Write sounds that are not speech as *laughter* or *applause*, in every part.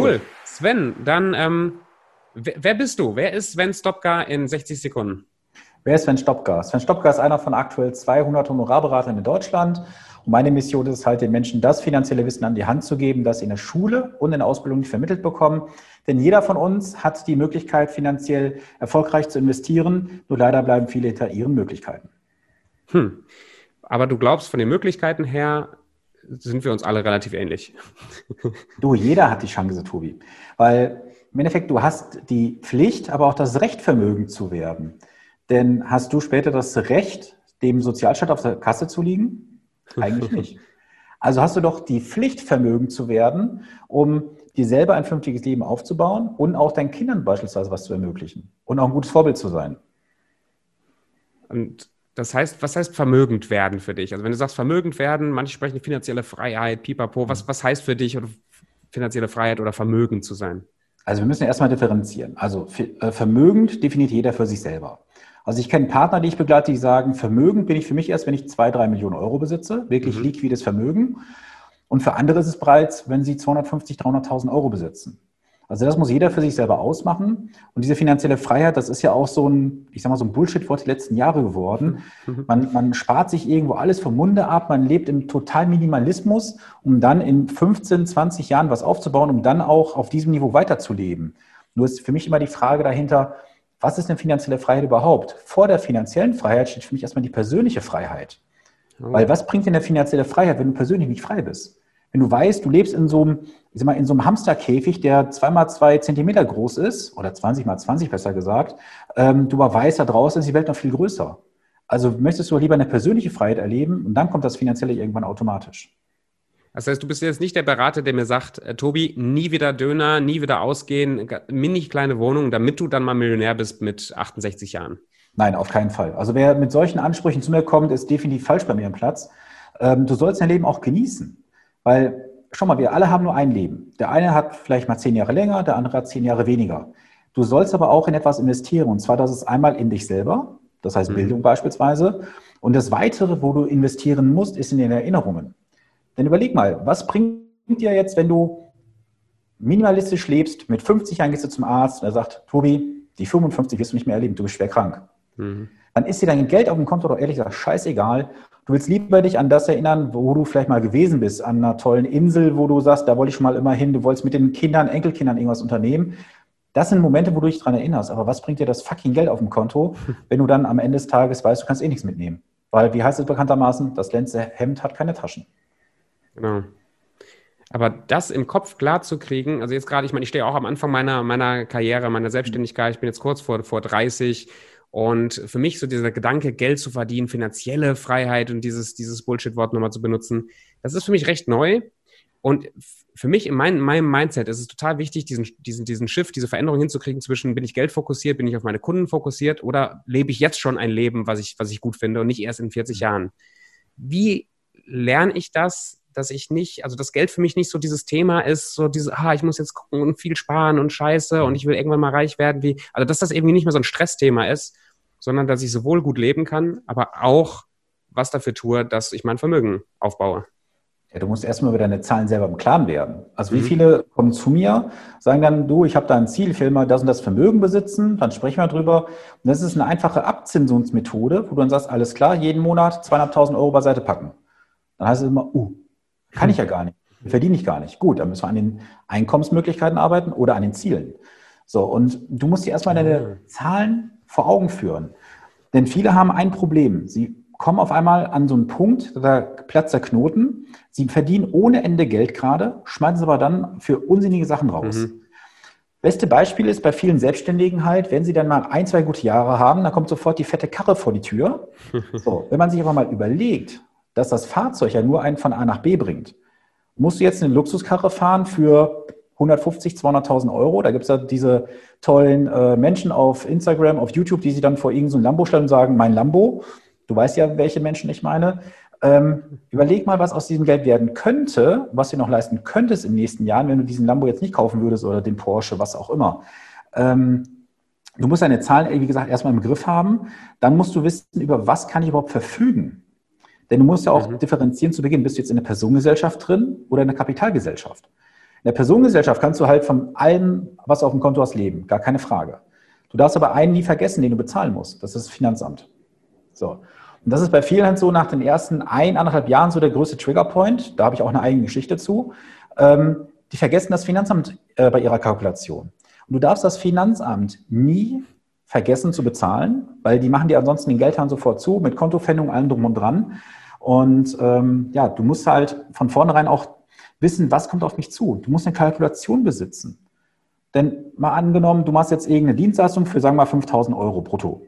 Cool. Sven, dann, ähm, wer, wer, bist du? Wer ist Sven Stopka in 60 Sekunden? Wer ist Sven Stopka? Sven Stopka ist einer von aktuell 200 Honorarberatern in Deutschland. Und meine Mission ist es halt, den Menschen das finanzielle Wissen an die Hand zu geben, das sie in der Schule und in der Ausbildung nicht vermittelt bekommen. Denn jeder von uns hat die Möglichkeit, finanziell erfolgreich zu investieren. Nur leider bleiben viele hinter ihren Möglichkeiten. Hm. Aber du glaubst, von den Möglichkeiten her sind wir uns alle relativ ähnlich. Du, jeder hat die Chance, Tobi. Weil im Endeffekt, du hast die Pflicht, aber auch das Recht, vermögend zu werden. Denn hast du später das Recht, dem Sozialstaat auf der Kasse zu liegen? Eigentlich nicht. *laughs* Also hast du doch die Pflicht, vermögend zu werden, um dir selber ein vernünftiges Leben aufzubauen und auch deinen Kindern beispielsweise was zu ermöglichen und auch ein gutes Vorbild zu sein. Und das heißt, was heißt vermögend werden für dich? Also wenn du sagst vermögend werden, manche sprechen finanzielle Freiheit, pipapo, was, was heißt für dich finanzielle Freiheit oder vermögend zu sein? Also wir müssen erstmal differenzieren. Also äh, vermögend definiert jeder für sich selber. Also ich kenne Partner, die ich begleite, die sagen, vermögend bin ich für mich erst, wenn ich zwei, drei Millionen Euro besitze, wirklich mhm. liquides Vermögen. Und für andere ist es bereits, wenn sie 250, 300.000 Euro besitzen. Also das muss jeder für sich selber ausmachen. Und diese finanzielle Freiheit, das ist ja auch so ein, ich sag mal, so ein Bullshit-Wort die letzten Jahre geworden. Mhm. Man, man spart sich irgendwo alles vom Munde ab, man lebt im totalen Minimalismus, um dann in 15, 20 Jahren was aufzubauen, um dann auch auf diesem Niveau weiterzuleben. Nur ist für mich immer die Frage dahinter, was ist denn finanzielle Freiheit überhaupt? Vor der finanziellen Freiheit steht für mich erstmal die persönliche Freiheit. Oh. Weil was bringt denn der finanzielle Freiheit, wenn du persönlich nicht frei bist? Wenn du weißt, du lebst in so einem, ich sag mal, in so einem Hamsterkäfig, der zweimal zwei Zentimeter groß ist, oder 20 mal 20 besser gesagt, ähm, du aber weißt, da draußen ist die Welt noch viel größer. Also möchtest du lieber eine persönliche Freiheit erleben und dann kommt das Finanzielle irgendwann automatisch. Das heißt, du bist jetzt nicht der Berater, der mir sagt, äh, Tobi, nie wieder Döner, nie wieder ausgehen, mini kleine Wohnung, damit du dann mal Millionär bist mit 68 Jahren. Nein, auf keinen Fall. Also wer mit solchen Ansprüchen zu mir kommt, ist definitiv falsch bei mir im Platz. Ähm, du sollst dein Leben auch genießen. Weil, schau mal, wir alle haben nur ein Leben. Der eine hat vielleicht mal zehn Jahre länger, der andere hat zehn Jahre weniger. Du sollst aber auch in etwas investieren. Und zwar, das ist einmal in dich selber, das heißt mhm. Bildung beispielsweise. Und das Weitere, wo du investieren musst, ist in den Erinnerungen. Denn überleg mal, was bringt dir jetzt, wenn du minimalistisch lebst, mit 50 Jahren gehst du zum Arzt und er sagt, Tobi, die 55 wirst du nicht mehr erleben, du bist schwer krank. Mhm. Dann ist dir dein Geld auf dem Konto doch ehrlich gesagt scheißegal Du willst lieber dich an das erinnern, wo du vielleicht mal gewesen bist, an einer tollen Insel, wo du sagst, da wollte ich schon mal immer hin, du wolltest mit den Kindern, Enkelkindern irgendwas unternehmen. Das sind Momente, wo du dich daran erinnerst. Aber was bringt dir das fucking Geld auf dem Konto, *laughs* wenn du dann am Ende des Tages weißt, du kannst eh nichts mitnehmen? Weil, wie heißt es bekanntermaßen, das letzte Hemd hat keine Taschen. Genau. Aber das im Kopf klar zu kriegen, also jetzt gerade, ich meine, ich stehe auch am Anfang meiner, meiner Karriere, meiner Selbstständigkeit, ich bin jetzt kurz vor, vor 30 und für mich so dieser Gedanke, Geld zu verdienen, finanzielle Freiheit und dieses, dieses Bullshit-Wort nochmal zu benutzen, das ist für mich recht neu. Und für mich in mein, meinem Mindset ist es total wichtig, diesen, diesen, diesen Shift, diese Veränderung hinzukriegen zwischen, bin ich geldfokussiert, bin ich auf meine Kunden fokussiert oder lebe ich jetzt schon ein Leben, was ich, was ich gut finde und nicht erst in 40 Jahren. Wie lerne ich das, dass ich nicht, also das Geld für mich nicht so dieses Thema ist, so dieses, ah, ich muss jetzt gucken und viel sparen und scheiße und ich will irgendwann mal reich werden, wie, also dass das irgendwie nicht mehr so ein Stressthema ist, sondern dass ich sowohl gut leben kann, aber auch was dafür tue, dass ich mein Vermögen aufbaue. Ja, du musst erstmal über deine Zahlen selber im Klaren werden. Also wie mhm. viele kommen zu mir, sagen dann, du, ich habe da ein Ziel, ich will mal das und das Vermögen besitzen, dann sprechen wir drüber. Und das ist eine einfache Abzinsungsmethode, wo du dann sagst, alles klar, jeden Monat 200.000 Euro beiseite packen. Dann heißt es immer, uh, kann ich ja gar nicht, verdiene ich gar nicht. Gut, dann müssen wir an den Einkommensmöglichkeiten arbeiten oder an den Zielen. So, und du musst dir erstmal deine mhm. Zahlen vor Augen führen. Denn viele haben ein Problem. Sie kommen auf einmal an so einen Punkt, da platzt der Knoten. Sie verdienen ohne Ende Geld gerade, schmeißen es aber dann für unsinnige Sachen raus. Mhm. Beste Beispiel ist bei vielen Selbstständigen halt, wenn sie dann mal ein, zwei gute Jahre haben, dann kommt sofort die fette Karre vor die Tür. *laughs* So, wenn man sich aber mal überlegt, dass das Fahrzeug ja nur einen von A nach B bringt, musst du jetzt eine Luxuskarre fahren für 150, 200.000 Euro. Da gibt es ja diese tollen äh, Menschen auf Instagram, auf YouTube, die sich dann vor irgendeinem so Lambo stellen und sagen, mein Lambo. Du weißt ja, welche Menschen ich meine. Ähm, überleg mal, was aus diesem Geld werden könnte, was du noch leisten könntest in den nächsten Jahren, wenn du diesen Lambo jetzt nicht kaufen würdest oder den Porsche, was auch immer. Ähm, du musst deine Zahlen, wie gesagt, erstmal im Griff haben. Dann musst du wissen, über was kann ich überhaupt verfügen. Denn du musst ja auch mhm. differenzieren zu Beginn, bist du jetzt in der Personengesellschaft drin oder in der Kapitalgesellschaft? In der Personengesellschaft kannst du halt von allem, was du auf dem Konto hast, leben. Gar keine Frage. Du darfst aber einen nie vergessen, den du bezahlen musst. Das ist das Finanzamt. So. Und das ist bei vielen halt so nach den ersten ein, anderthalb Jahren so der größte Triggerpoint. Da habe ich auch eine eigene Geschichte zu. Ähm, die vergessen das Finanzamt äh, bei ihrer Kalkulation. Und du darfst das Finanzamt nie vergessen zu bezahlen, weil die machen dir ansonsten den Geldhahn sofort zu, mit Kontofendung, allem drum und dran. Und ähm, ja, du musst halt von vornherein auch wissen, was kommt auf mich zu. Du musst eine Kalkulation besitzen. Denn mal angenommen, du machst jetzt irgendeine Dienstleistung für, sagen wir mal, 5000 Euro brutto.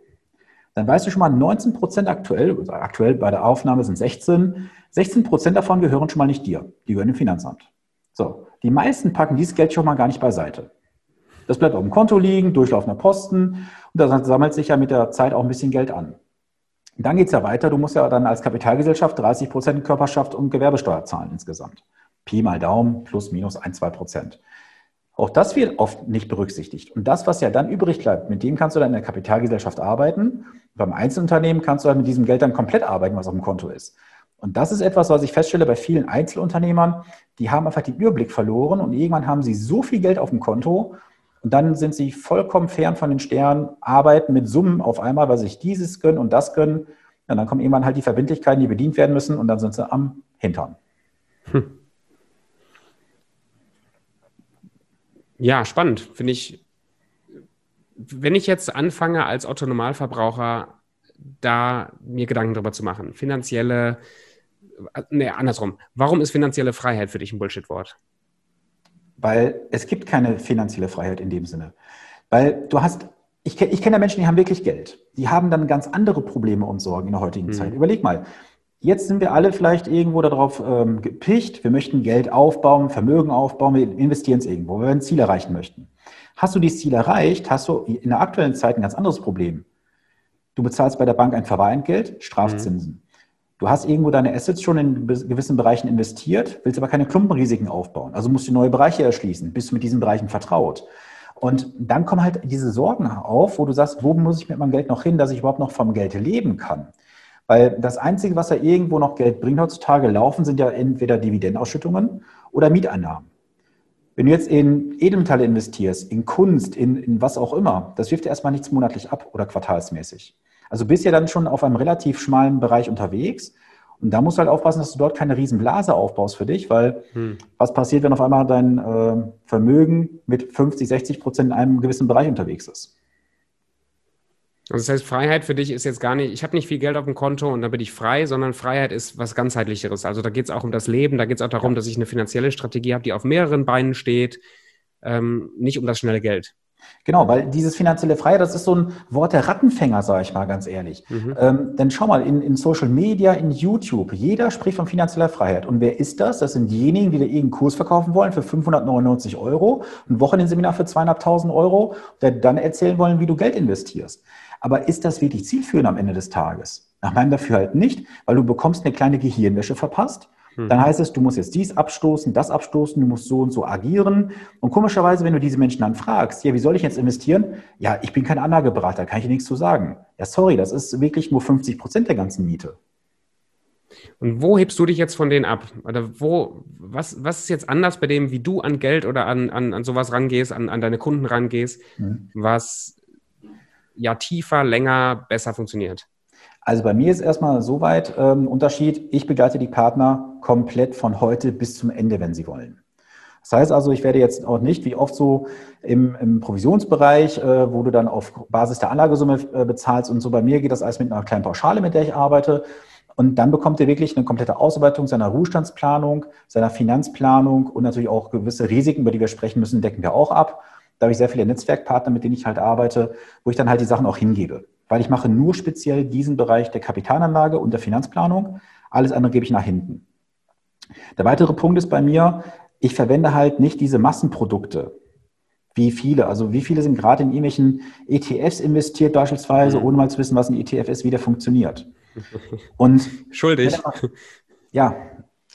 Dann weißt du schon mal, 19 Prozent aktuell, also aktuell bei der Aufnahme sind 16, 16 Prozent davon gehören schon mal nicht dir. Die gehören dem Finanzamt. So, die meisten packen dieses Geld schon mal gar nicht beiseite. Das bleibt auf dem Konto liegen, durchlaufender Posten und da sammelt sich ja mit der Zeit auch ein bisschen Geld an. Dann geht es ja weiter, du musst ja dann als Kapitalgesellschaft 30 Prozent Körperschaft und Gewerbesteuer zahlen insgesamt. Pi mal Daumen, plus minus ein, zwei Prozent. Auch das wird oft nicht berücksichtigt. Und das, was ja dann übrig bleibt, mit dem kannst du dann in der Kapitalgesellschaft arbeiten. Beim Einzelunternehmen kannst du dann mit diesem Geld dann komplett arbeiten, was auf dem Konto ist. Und das ist etwas, was ich feststelle bei vielen Einzelunternehmern, die haben einfach den Überblick verloren und irgendwann haben sie so viel Geld auf dem Konto und dann sind sie vollkommen fern von den Sternen, arbeiten mit Summen auf einmal, weil sie sich dieses gönnen und das gönnen. Und dann kommen irgendwann halt die Verbindlichkeiten, die bedient werden müssen und dann sind sie am Hintern. Hm. Ja, spannend. Finde ich, wenn ich jetzt anfange als Otto-Normalverbraucher, da mir Gedanken darüber zu machen, finanzielle, ne, andersrum. Warum ist finanzielle Freiheit für dich ein Bullshit-Wort? Weil es gibt keine finanzielle Freiheit in dem Sinne. Weil du hast, ich, ich kenne Menschen, die haben wirklich Geld. Die haben dann ganz andere Probleme und Sorgen in der heutigen mhm. Zeit. Überleg mal, Jetzt sind wir alle vielleicht irgendwo darauf ähm, gepicht. Wir möchten Geld aufbauen, Vermögen aufbauen, wir investieren es irgendwo, weil wir ein Ziel erreichen möchten. Hast du dieses Ziel erreicht, hast du in der aktuellen Zeit ein ganz anderes Problem. Du bezahlst bei der Bank ein Verwahrentgelt, Strafzinsen. Mhm. Du hast irgendwo deine Assets schon in gewissen Bereichen investiert, willst aber keine Klumpenrisiken aufbauen. Also musst du neue Bereiche erschließen, bist du mit diesen Bereichen vertraut. Und dann kommen halt diese Sorgen auf, wo du sagst, wo muss ich mit meinem Geld noch hin, dass ich überhaupt noch vom Geld leben kann? Weil das Einzige, was ja irgendwo noch Geld bringt heutzutage, laufen, sind ja entweder Dividendenausschüttungen oder Mieteinnahmen. Wenn du jetzt in Edelmetalle investierst, in Kunst, in, in was auch immer, das wirft ja erstmal nichts monatlich ab oder quartalsmäßig. Also bist ja dann schon auf einem relativ schmalen Bereich unterwegs. Und da musst du halt aufpassen, dass du dort keine Riesenblase aufbaust für dich, weil hm. was passiert, wenn auf einmal dein äh, Vermögen mit 50, 60 Prozent in einem gewissen Bereich unterwegs ist? Also das heißt, Freiheit für dich ist jetzt gar nicht, ich habe nicht viel Geld auf dem Konto und dann bin ich frei, sondern Freiheit ist was ganzheitlicheres. Also da geht es auch um das Leben, da geht es auch darum, dass ich eine finanzielle Strategie habe, die auf mehreren Beinen steht, ähm, nicht um das schnelle Geld. Genau, weil dieses finanzielle Freiheit, das ist so ein Wort der Rattenfänger, sage ich mal ganz ehrlich. Mhm. Ähm, denn schau mal, in, in, Social Media, in YouTube, jeder spricht von finanzieller Freiheit. Und wer ist das? Das sind diejenigen, die da irgendeinen Kurs verkaufen wollen für 599 Euro, ein Wochenendseminar für 200.000 Euro, der dann erzählen wollen, wie du Geld investierst. Aber ist das wirklich zielführend am Ende des Tages? Nach meinem Dafürhalten nicht, weil du bekommst eine kleine Gehirnwäsche verpasst. Hm. Dann heißt es, du musst jetzt dies abstoßen, das abstoßen, du musst so und so agieren. Und komischerweise, wenn du diese Menschen dann fragst, ja, wie soll ich jetzt investieren? Ja, ich bin kein Anlageberater, kann ich dir nichts zu sagen. Ja, sorry, das ist wirklich nur 50 Prozent der ganzen Miete. Und wo hebst du dich jetzt von denen ab? Oder wo, was, was ist jetzt anders bei dem, wie du an Geld oder an, an, an sowas rangehst, an, an deine Kunden rangehst, mhm. was ja tiefer, länger, besser funktioniert? Also bei mir ist erstmal soweit ähm, Unterschied. Ich begleite die Partner komplett von heute bis zum Ende, wenn sie wollen. Das heißt also, ich werde jetzt auch nicht, wie oft so im, im Provisionsbereich, äh, wo du dann auf Basis der Anlagesumme äh, bezahlst und so. Bei mir geht das alles mit einer kleinen Pauschale, mit der ich arbeite. Und dann bekommt ihr wirklich eine komplette Ausarbeitung seiner Ruhestandsplanung, seiner Finanzplanung und natürlich auch gewisse Risiken, über die wir sprechen müssen, decken wir auch ab. Da habe ich sehr viele Netzwerkpartner, mit denen ich halt arbeite, wo ich dann halt die Sachen auch hingebe. Weil ich mache nur speziell diesen Bereich der Kapitalanlage und der Finanzplanung. Alles andere gebe ich nach hinten. Der weitere Punkt ist bei mir, ich verwende halt nicht diese Massenprodukte, wie viele. Also wie viele sind gerade in irgendwelchen ETFs investiert beispielsweise, mhm. ohne mal zu wissen, was ein ETF ist, wie der funktioniert. Und *laughs* schuldig. Ja,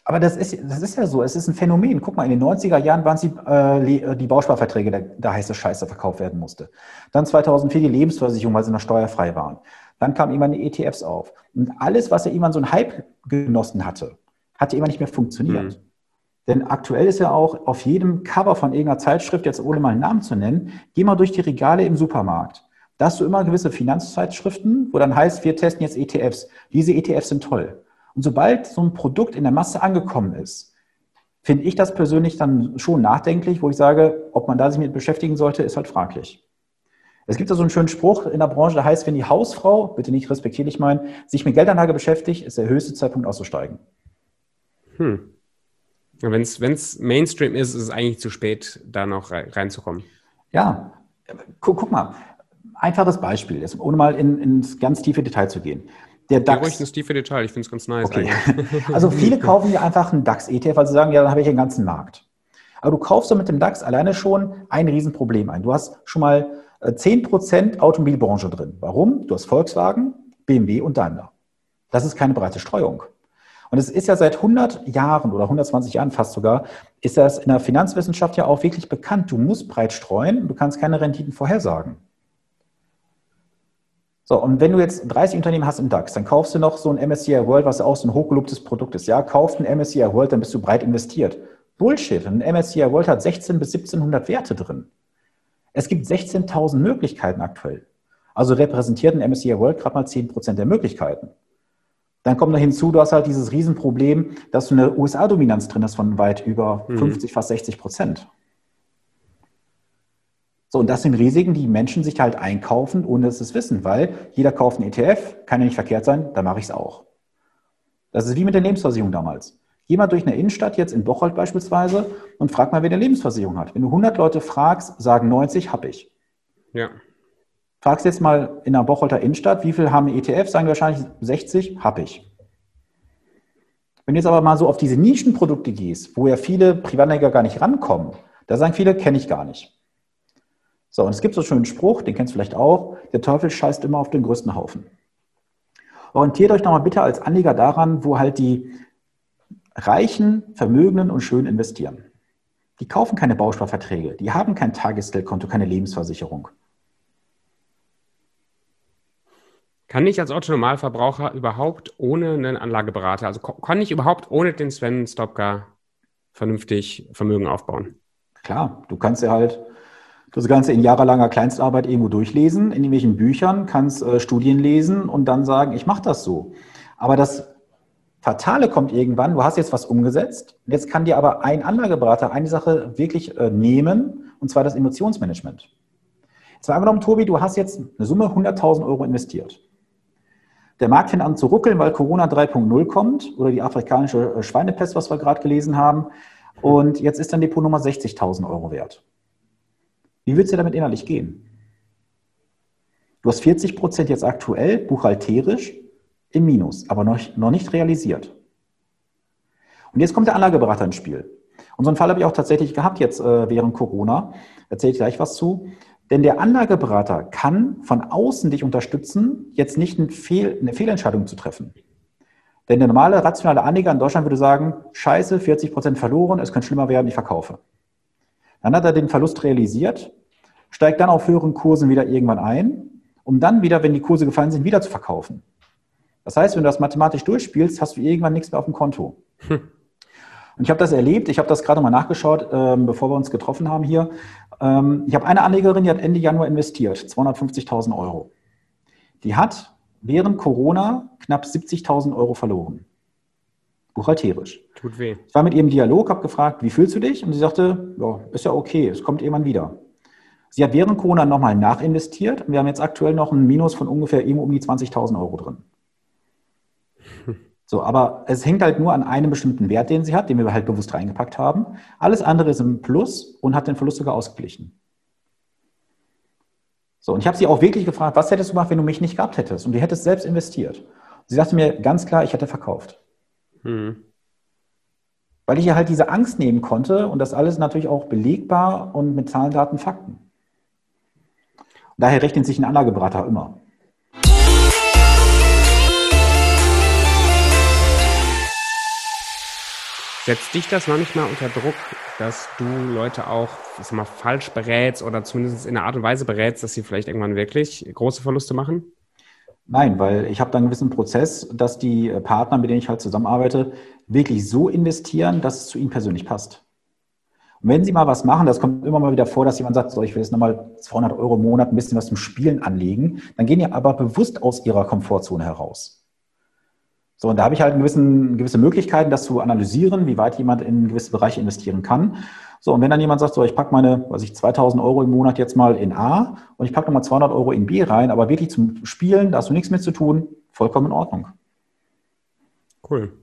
aber das ist, das ist ja so, es ist ein Phänomen. Guck mal, in den 90er Jahren waren es die, äh, die Bausparverträge, der, der heiße Scheiß, der verkauft werden musste. Dann 2004 die Lebensversicherung, weil sie noch steuerfrei waren. Dann kamen immer die ETFs auf. Und alles, was ja irgendwann so ein Hype genossen hatte, hat ja immer nicht mehr funktioniert. Mhm. Denn aktuell ist ja auch auf jedem Cover von irgendeiner Zeitschrift, jetzt ohne mal einen Namen zu nennen, geh mal durch die Regale im Supermarkt. Da hast du immer gewisse Finanzzeitschriften, wo dann heißt, wir testen jetzt ETFs. Diese ETFs sind toll. Und sobald so ein Produkt in der Masse angekommen ist, finde ich das persönlich dann schon nachdenklich, wo ich sage, ob man da sich mit beschäftigen sollte, ist halt fraglich. Es gibt da so einen schönen Spruch in der Branche, der heißt, wenn die Hausfrau, bitte nicht respektierlich meinen, sich mit Geldanlage beschäftigt, ist der höchste Zeitpunkt auszusteigen. Hm. Wenn es Mainstream ist, ist es eigentlich zu spät, da noch reinzukommen. Ja, guck, guck mal, einfaches Beispiel, ohne mal in, ins ganz tiefe Detail zu gehen. Der DAX. ruhig ins tiefe Detail, ich finde es ganz nice. Okay. *laughs* also viele *laughs* kaufen ja einfach einen DAX-ETF, weil sie sagen, ja, dann habe ich den ganzen Markt. Aber du kaufst doch mit dem DAX alleine schon ein Riesenproblem ein. Du hast schon mal 10% äh, Automobilbranche drin. Warum? Du hast Volkswagen, BMW und Daimler. Das ist keine breite Streuung. Und es ist ja seit 100 Jahren oder 120 Jahren fast sogar, ist das in der Finanzwissenschaft ja auch wirklich bekannt. Du musst breit streuen, du kannst keine Renditen vorhersagen. So, und wenn du jetzt 30 Unternehmen hast im DAX, dann kaufst du noch so ein MSCI World, was auch so ein hochgelobtes Produkt ist. Ja, kaufst ein MSCI World, dann bist du breit investiert. Bullshit. Ein MSCI World hat 16 bis 1700 Werte drin. Es gibt 16.000 Möglichkeiten aktuell. Also repräsentiert ein MSCI World gerade mal 10% der Möglichkeiten. Dann kommt noch hinzu, du hast halt dieses Riesenproblem, dass du eine USA-Dominanz drin hast von weit über mhm. 50, fast 60 Prozent. So, und das sind Risiken, die Menschen sich halt einkaufen, ohne dass sie es wissen, weil jeder kauft einen ETF, kann ja nicht verkehrt sein, dann mache ich es auch. Das ist wie mit der Lebensversicherung damals. Geh mal durch eine Innenstadt, jetzt in Bocholt beispielsweise, und frag mal, wer eine Lebensversicherung hat. Wenn du 100 Leute fragst, sagen 90, habe ich. Ja. Fragst jetzt mal in der Bocholter Innenstadt, wie viel haben ETF, sagen wahrscheinlich 60, habe ich. Wenn du jetzt aber mal so auf diese Nischenprodukte gehst, wo ja viele Privatanleger gar nicht rankommen, da sagen viele, kenne ich gar nicht. So, und es gibt so einen schönen Spruch, den kennst du vielleicht auch, der Teufel scheißt immer auf den größten Haufen. Orientiert euch nochmal bitte als Anleger daran, wo halt die Reichen, Vermögenden und Schön investieren. Die kaufen keine Bausparverträge, die haben kein Tagesgeldkonto, keine Lebensversicherung. Kann ich als Otto-Normalverbraucher überhaupt ohne einen Anlageberater, also kann ich überhaupt ohne den Sven Stopka vernünftig Vermögen aufbauen? Klar, du kannst ja halt das Ganze in jahrelanger Kleinstarbeit irgendwo durchlesen, in irgendwelchen Büchern, kannst äh, Studien lesen und dann sagen, ich mache das so. Aber das Fatale kommt irgendwann, du hast jetzt was umgesetzt, jetzt kann dir aber ein Anlageberater eine Sache wirklich äh, nehmen, und zwar das Emotionsmanagement. Jetzt mal angenommen, Tobi, du hast jetzt eine Summe 100.000 Euro investiert. Der Markt fängt an zu ruckeln, weil Corona 3.0 kommt oder die afrikanische äh, Schweinepest, was wir gerade gelesen haben. Und jetzt ist dann Depot Nummer 60.000 Euro wert. Wie willst du damit innerlich gehen? Du hast 40 Prozent jetzt aktuell buchhalterisch im Minus, aber noch, noch nicht realisiert. Und jetzt kommt der Anlageberater ins Spiel. Und so einen Fall habe ich auch tatsächlich gehabt jetzt äh, während Corona. Erzähle ich gleich was zu. Denn der Anlageberater kann von außen dich unterstützen, jetzt nicht eine, Fehl, eine Fehlentscheidung zu treffen. Denn der normale rationale Anleger in Deutschland würde sagen, scheiße, 40 Prozent verloren, es könnte schlimmer werden, ich verkaufe. Dann hat er den Verlust realisiert, steigt dann auf höheren Kursen wieder irgendwann ein, um dann wieder, wenn die Kurse gefallen sind, wieder zu verkaufen. Das heißt, wenn du das mathematisch durchspielst, hast du irgendwann nichts mehr auf dem Konto. Hm. Und ich habe das erlebt, ich habe das gerade mal nachgeschaut, ähm, bevor wir uns getroffen haben hier. Ähm, ich habe eine Anlegerin, die hat Ende Januar investiert, 250.000 Euro. Die hat während Corona knapp 70.000 Euro verloren. Buchhalterisch. Tut weh. Ich war mit ihr im Dialog, habe gefragt, wie fühlst du dich? Und sie sagte, ja, ist ja okay, es kommt irgendwann wieder. Sie hat während Corona nochmal nachinvestiert und wir haben jetzt aktuell noch ein Minus von ungefähr eben um die 20.000 Euro drin. So, aber es hängt halt nur an einem bestimmten Wert, den sie hat, den wir halt bewusst reingepackt haben. Alles andere ist im Plus und hat den Verlust sogar ausgeglichen. So, und ich habe sie auch wirklich gefragt, was hättest du gemacht, wenn du mich nicht gehabt hättest und du hättest selbst investiert? sie sagte mir ganz klar, ich hätte verkauft. Hm. Weil ich ihr halt diese Angst nehmen konnte und das alles natürlich auch belegbar und mit Zahlen, Daten, Fakten. Und daher rechnet sich ein Anlageberater immer. Setzt dich das manchmal unter Druck, dass du Leute auch ich mal, falsch berätst oder zumindest in einer Art und Weise berätst, dass sie vielleicht irgendwann wirklich große Verluste machen? Nein, weil ich habe da einen gewissen Prozess, dass die Partner, mit denen ich halt zusammenarbeite, wirklich so investieren, dass es zu ihnen persönlich passt. Und wenn Sie mal was machen, das kommt immer mal wieder vor, dass jemand sagt, so, ich will jetzt nochmal 200 Euro im Monat ein bisschen was zum Spielen anlegen, dann gehen die aber bewusst aus ihrer Komfortzone heraus. So, und da habe ich halt gewissen, gewisse Möglichkeiten, das zu analysieren, wie weit jemand in gewisse Bereiche investieren kann. So, und wenn dann jemand sagt, so, ich packe meine, was ich, 2000 Euro im Monat jetzt mal in A und ich packe nochmal 200 Euro in B rein, aber wirklich zum Spielen, da hast du nichts mit zu tun, vollkommen in Ordnung. Cool.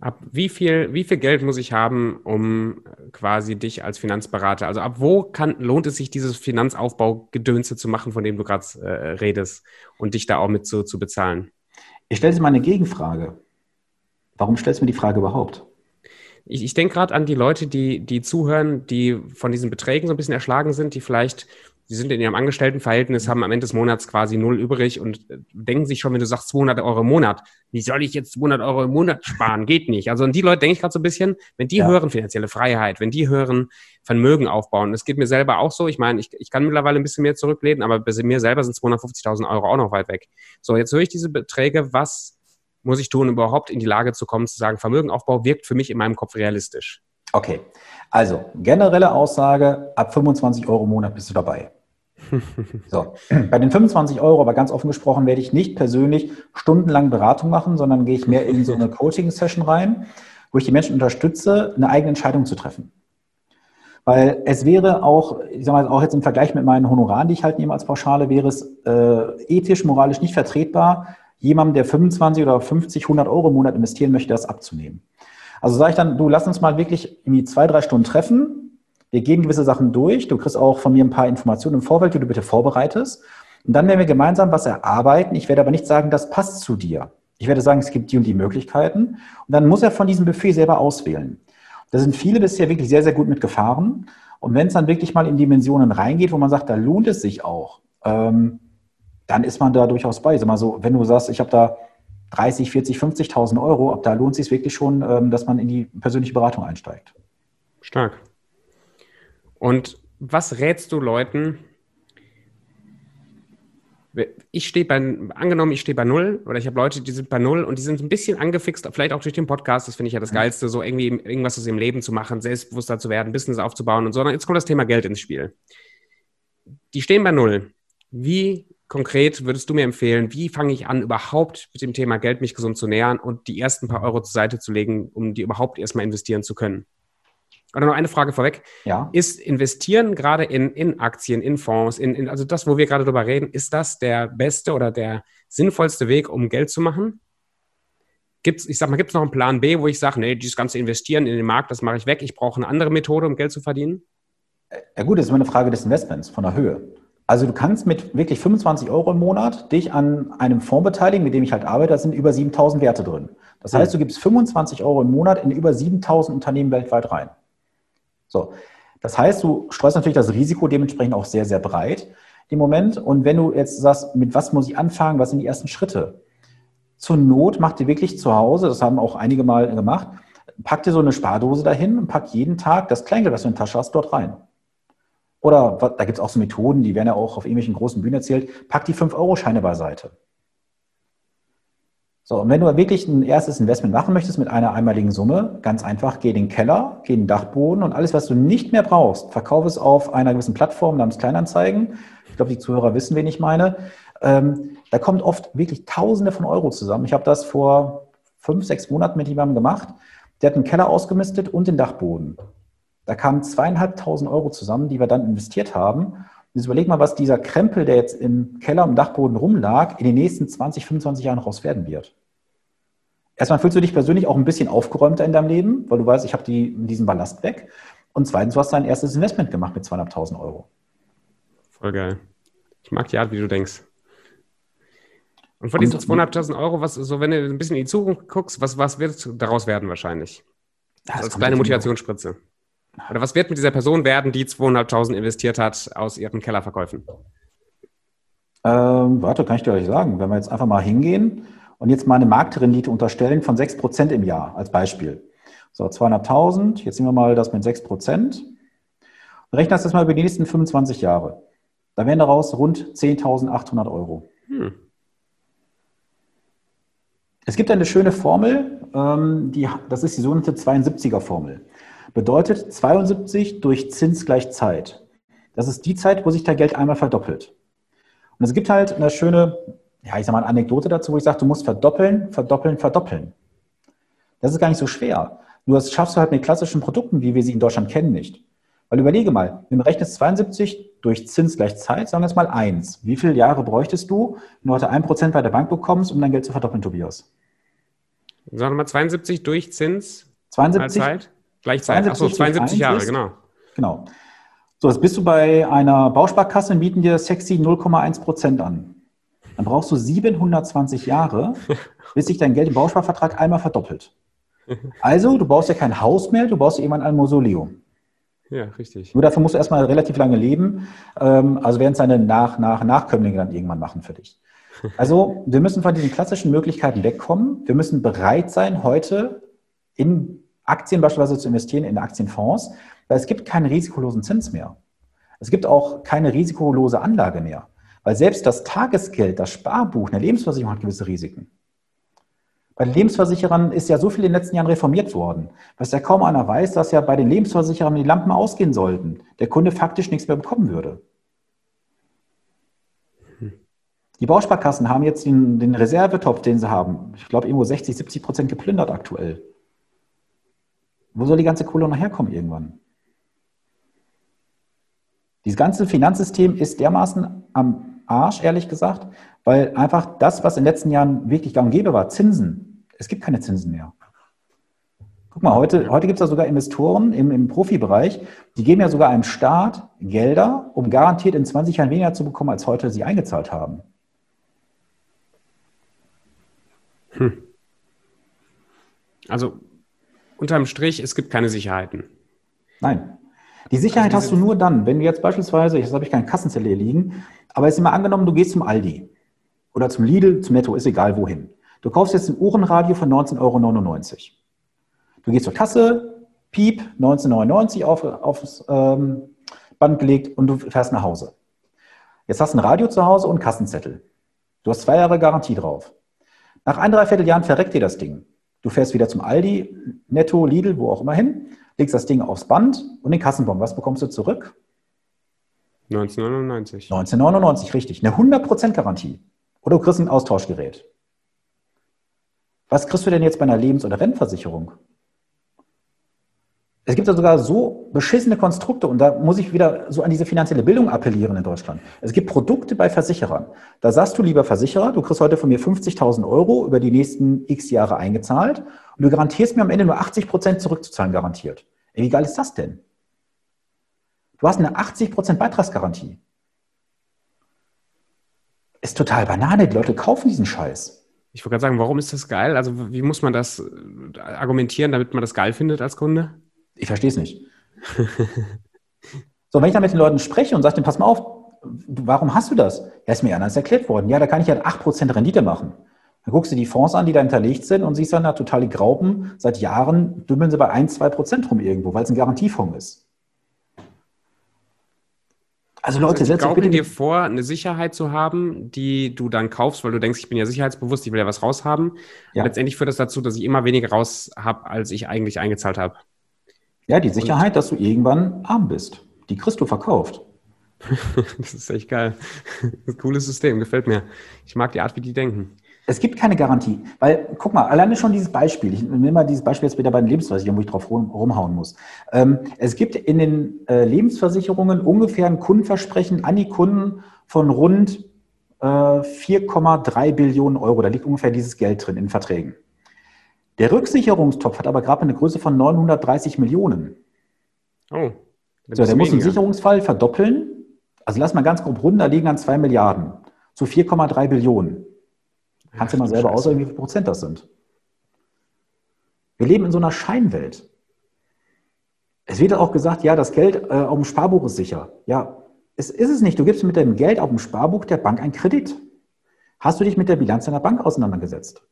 Ab wie viel, wie viel Geld muss ich haben, um quasi dich als Finanzberater, also ab wo kann, lohnt es sich, dieses Finanzaufbaugedönse zu machen, von dem du gerade äh, redest und dich da auch mit zu, zu bezahlen? Ich stelle dir mal eine Gegenfrage. Warum stellst du mir die Frage überhaupt? Ich, ich denke gerade an die Leute, die, die zuhören, die von diesen Beträgen so ein bisschen erschlagen sind, die vielleicht Sie sind in ihrem Angestelltenverhältnis, haben am Ende des Monats quasi null übrig und äh, denken sich schon, wenn du sagst 200 Euro im Monat, wie soll ich jetzt 200 Euro im Monat sparen? Geht nicht. Also an die Leute denke ich gerade so ein bisschen, wenn die ja. hören finanzielle Freiheit, wenn die hören Vermögen aufbauen, das geht mir selber auch so. Ich meine, ich, ich kann mittlerweile ein bisschen mehr zurücklehnen, aber bei mir selber sind 250.000 Euro auch noch weit weg. So, jetzt höre ich diese Beträge. Was muss ich tun, um überhaupt in die Lage zu kommen, zu sagen, Vermögenaufbau wirkt für mich in meinem Kopf realistisch? Okay, also generelle Aussage, ab 25 Euro im Monat bist du dabei. *laughs* So, bei den 25 Euro, aber ganz offen gesprochen, werde ich nicht persönlich stundenlang Beratung machen, sondern gehe ich mehr in so eine Coaching-Session rein, wo ich die Menschen unterstütze, eine eigene Entscheidung zu treffen. Weil es wäre auch, ich sag mal, auch jetzt im Vergleich mit meinen Honoraren, die ich halt nehme als Pauschale, wäre es äh, ethisch, moralisch nicht vertretbar, jemandem, der 25 oder 50, 100 Euro im Monat investieren möchte, das abzunehmen. Also sage ich dann, du lass uns mal wirklich irgendwie zwei, drei Stunden treffen. Wir gehen gewisse Sachen durch. Du kriegst auch von mir ein paar Informationen im Vorfeld, die du bitte vorbereitest. Und dann werden wir gemeinsam was erarbeiten. Ich werde aber nicht sagen, das passt zu dir. Ich werde sagen, es gibt die und die Möglichkeiten. Und dann muss er von diesem Buffet selber auswählen. Da sind viele bisher wirklich sehr, sehr gut mitgefahren. Und wenn es dann wirklich mal in Dimensionen reingeht, wo man sagt, da lohnt es sich auch, ähm, dann ist man da durchaus bei. Sag mal so, wenn du sagst, ich habe da 30, 40, 50.000 Euro, ab da lohnt es sich wirklich schon, ähm, dass man in die persönliche Beratung einsteigt. Stark. Und was rätst du Leuten? Ich stehe bei, angenommen, ich stehe bei Null oder ich habe Leute, die sind bei Null und die sind ein bisschen angefixt, vielleicht auch durch den Podcast, das finde ich ja das Geilste, so irgendwie irgendwas aus ihrem Leben zu machen, selbstbewusster zu werden, Business aufzubauen und so. Und jetzt kommt das Thema Geld ins Spiel. Die stehen bei Null. Wie konkret würdest du mir empfehlen, wie fange ich an, überhaupt mit dem Thema Geld mich gesund zu nähern und die ersten paar Euro zur Seite zu legen, um die überhaupt erstmal investieren zu können? Oder noch eine Frage vorweg. Ja. Ist Investieren gerade in, in Aktien, in Fonds, in, in, also das, wo wir gerade drüber reden, ist das der beste oder der sinnvollste Weg, um Geld zu machen? Gibt's, ich sag mal, gibt es noch einen Plan B, wo ich sage, nee, dieses ganze Investieren in den Markt, das mache ich weg, ich brauche eine andere Methode, um Geld zu verdienen? Ja gut, das ist immer eine Frage des Investments, von der Höhe. Also du kannst mit wirklich 25 Euro im Monat dich an einem Fonds beteiligen, mit dem ich halt arbeite. Da sind über 7000 Werte drin. Das heißt, du gibst 25 Euro im Monat in über 7000 Unternehmen weltweit rein. So. Das heißt, du streust natürlich das Risiko dementsprechend auch sehr, sehr breit im Moment. Und wenn du jetzt sagst, mit was muss ich anfangen, was sind die ersten Schritte? Zur Not mach dir wirklich zu Hause, das haben auch einige Mal gemacht, pack dir so eine Spardose dahin und pack jeden Tag das Kleingeld, was du in der Tasche hast, dort rein. Oder da gibt es auch so Methoden, die werden ja auch auf irgendwelchen großen Bühnen erzählt. Pack die 5-Euro-Scheine beiseite. So, und wenn du wirklich ein erstes Investment machen möchtest mit einer einmaligen Summe, ganz einfach, geh in den Keller, geh in den Dachboden und alles, was du nicht mehr brauchst, verkaufe es auf einer gewissen Plattform namens Kleinanzeigen. Ich glaube, die Zuhörer wissen, wen ich meine. Ähm, da kommt oft wirklich Tausende von Euro zusammen. Ich habe das vor fünf, sechs Monaten mit jemandem gemacht. Der hat einen Keller ausgemistet und den Dachboden. Da kamen zweieinhalbtausend Euro zusammen, die wir dann investiert haben. Und jetzt überleg mal, was dieser Krempel, der jetzt im Keller, im Dachboden rumlag, in den nächsten 20, 25 Jahren raus werden wird. Erstmal fühlst du dich persönlich auch ein bisschen aufgeräumter in deinem Leben, weil du weißt, ich habe die, diesen Ballast weg. Und zweitens, du hast dein erstes Investment gemacht mit zweieinhalbtausend Euro. Voll geil. Ich mag die Art, wie du denkst. Und von diesen zweieinhalbtausend Euro, was, so wenn du ein bisschen in die Zukunft guckst, was, was wird daraus werden wahrscheinlich? Das als kleine Motivationsspritze. Oder was wird mit dieser Person werden, die 200.000 investiert hat aus ihren Kellerverkäufen? Ähm, warte, kann ich dir euch sagen. Wenn wir jetzt einfach mal hingehen und jetzt mal eine Marktrendite unterstellen von 6% im Jahr als Beispiel. So, 200.000, jetzt nehmen wir mal das mit 6%. Rechnen das mal über die nächsten 25 Jahre. Da wären daraus rund 10.800 Euro. Hm. Es gibt eine schöne Formel, ähm, die, das ist die sogenannte 72er-Formel. Bedeutet 72 durch Zins gleich Zeit. Das ist die Zeit, wo sich dein Geld einmal verdoppelt. Und es gibt halt eine schöne, ja, ich sag mal, eine Anekdote dazu, wo ich sage, du musst verdoppeln, verdoppeln, verdoppeln. Das ist gar nicht so schwer. Nur das schaffst du halt mit klassischen Produkten, wie wir sie in Deutschland kennen, nicht. Weil überlege mal, wenn du rechnest 72 durch Zins gleich Zeit, sagen wir jetzt mal 1. Wie viele Jahre bräuchtest du, wenn du heute 1% bei der Bank bekommst, um dein Geld zu verdoppeln, Tobias? Sagen wir mal 72 durch Zins 72 Zeit gleich Zeit. Achso, 72 Jahre, ist, genau. Genau. So, jetzt bist du bei einer Bausparkasse und bieten dir sexy 0,1% an. Dann brauchst du 720 Jahre, *laughs* bis sich dein Geld im Bausparvertrag einmal verdoppelt. Also, du baust ja kein Haus mehr, du baust irgendwann ein Mausoleum. Ja, richtig. Nur dafür musst du erstmal relativ lange leben. Ähm, also werden es deine Nach, Nach, Nachkömmlinge dann irgendwann machen für dich. *laughs* Also, wir müssen von diesen klassischen Möglichkeiten wegkommen. Wir müssen bereit sein, heute in Aktien beispielsweise zu investieren, in Aktienfonds, weil es gibt keinen risikolosen Zins mehr. Es gibt auch keine risikolose Anlage mehr. Weil selbst das Tagesgeld, das Sparbuch, eine Lebensversicherung hat gewisse Risiken. Bei den Lebensversicherern ist ja so viel in den letzten Jahren reformiert worden, was ja kaum einer weiß, dass ja bei den Lebensversicherern die Lampen ausgehen sollten, der Kunde faktisch nichts mehr bekommen würde. Die Bausparkassen haben jetzt den, den Reservetopf, den sie haben, ich glaube irgendwo 60, 70 Prozent geplündert aktuell. Wo soll die ganze Kohle noch herkommen irgendwann? Dieses ganze Finanzsystem ist dermaßen am Arsch, ehrlich gesagt, weil einfach das, was in den letzten Jahren wirklich gang und gäbe war, Zinsen, es gibt keine Zinsen mehr. Guck mal, heute, heute gibt es ja sogar Investoren im, im Profibereich, die geben ja sogar einem Staat Gelder, um garantiert in 20 Jahren weniger zu bekommen, als heute sie eingezahlt haben. Hm. Also unterm Strich, es gibt keine Sicherheiten. Nein. Die Sicherheit also hast du nur dann, wenn du jetzt beispielsweise, jetzt habe ich keinen Kassenzettel hier liegen, aber jetzt mal angenommen, du gehst zum Aldi oder zum Lidl, zum Netto, ist egal wohin. Du kaufst jetzt ein Uhrenradio von 19,99 Euro. Du gehst zur Kasse, piep, 19,99 auf, aufs ähm, Band gelegt und du fährst nach Hause. Jetzt hast du ein Radio zu Hause und einen Kassenzettel. Du hast zwei Jahre Garantie drauf. Nach ein, dreiviertel Jahren verreckt dir das Ding. Du fährst wieder zum Aldi, Netto, Lidl, wo auch immer hin, legst das Ding aufs Band und den Kassenbon. Was bekommst du zurück? 1999. 1999, richtig. Eine 100% Garantie. Oder du kriegst ein Austauschgerät. Was kriegst du denn jetzt bei einer Lebens- oder Rentenversicherung? Es gibt ja sogar so beschissene Konstrukte und da muss ich wieder so an diese finanzielle Bildung appellieren in Deutschland. Es gibt Produkte bei Versicherern. Da sagst du, lieber Versicherer, du kriegst heute von mir 50.000 Euro über die nächsten x Jahre eingezahlt und du garantierst mir am Ende nur 80 Prozent zurückzuzahlen garantiert. Ey, wie geil ist das denn? Du hast eine 80 Prozent Beitragsgarantie. Ist total Banane. Die Leute kaufen diesen Scheiß. Ich wollte gerade sagen, warum ist das geil? Also wie muss man das äh, argumentieren, damit man das geil findet als Kunde? Ich verstehe es nicht. so, wenn ich dann mit den Leuten spreche und sage, pass mal auf, warum hast du das? Ja, ist mir anders erklärt worden. Ja, da kann ich ja 8% Rendite machen. Dann guckst du die Fonds an, die da hinterlegt sind und siehst dann, na, total die Graupen, seit Jahren dümmeln sie bei 1, 2% rum irgendwo, weil es ein Garantiefonds ist. Also Leute, also setzt euch bitte dir vor, eine Sicherheit zu haben, die du dann kaufst, weil du denkst, ich bin ja sicherheitsbewusst, ich will ja was raushaben. Ja. letztendlich führt das dazu, dass ich immer weniger raus habe, als ich eigentlich eingezahlt habe. Ja, die Sicherheit, Und, dass du irgendwann arm bist. Die kriegst du verkauft. *laughs* das ist echt geil. Cooles System, gefällt mir. Ich mag die Art, wie die denken. Es gibt keine Garantie, weil, guck mal, alleine schon dieses Beispiel, ich nehme mal dieses Beispiel jetzt wieder bei den Lebensversicherungen, wo ich drauf rum, rumhauen muss. Ähm, es gibt in den äh, Lebensversicherungen ungefähr ein Kundenversprechen an die Kunden von rund äh, 4,3 Billionen Euro. Da liegt ungefähr dieses Geld drin in Verträgen. Der Rücksicherungstopf hat aber gerade eine Größe von 930 Millionen. Oh. So, der muss einen Sicherungsfall verdoppeln. Also lass mal ganz grob runter, liegen an 2 Milliarden zu 4,3 Billionen. Kannst du mal selber ausrechnen, wie viel Prozent das sind. Wir leben in so einer Scheinwelt. Es wird auch gesagt, ja, das Geld äh, auf dem Sparbuch ist sicher. Ja, es ist es nicht. Du gibst mit dem Geld auf dem Sparbuch der Bank einen Kredit. Hast du dich mit der Bilanz deiner Bank auseinandergesetzt?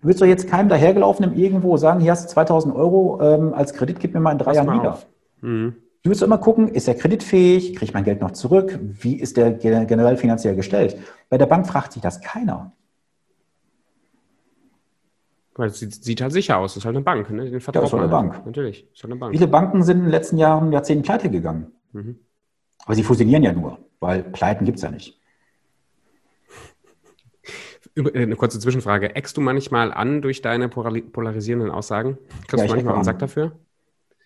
Du willst doch jetzt keinem dahergelaufen irgendwo sagen, hier hast du 2000 Euro ähm, als Kredit, gib mir mal in drei Pass Jahren wieder. Mhm. Du musst immer gucken, ist er kreditfähig, kriege ich mein Geld noch zurück, wie ist der generell finanziell gestellt? Bei der Bank fragt sich das keiner. Weil es sieht, sieht halt sicher aus. Das ist halt eine Bank. Ne? Den ja, ist halt eine Bank. Halt. Natürlich. Ist halt eine Bank. Viele Banken sind in den letzten Jahren, Jahrzehnten pleite gegangen. Mhm. Aber sie fusionieren ja nur, weil Pleiten gibt es ja nicht. Äh, eine kurze Zwischenfrage. Eckst du manchmal an durch deine polarisierenden Aussagen? Kriegst ja, du manchmal einen Sack dafür?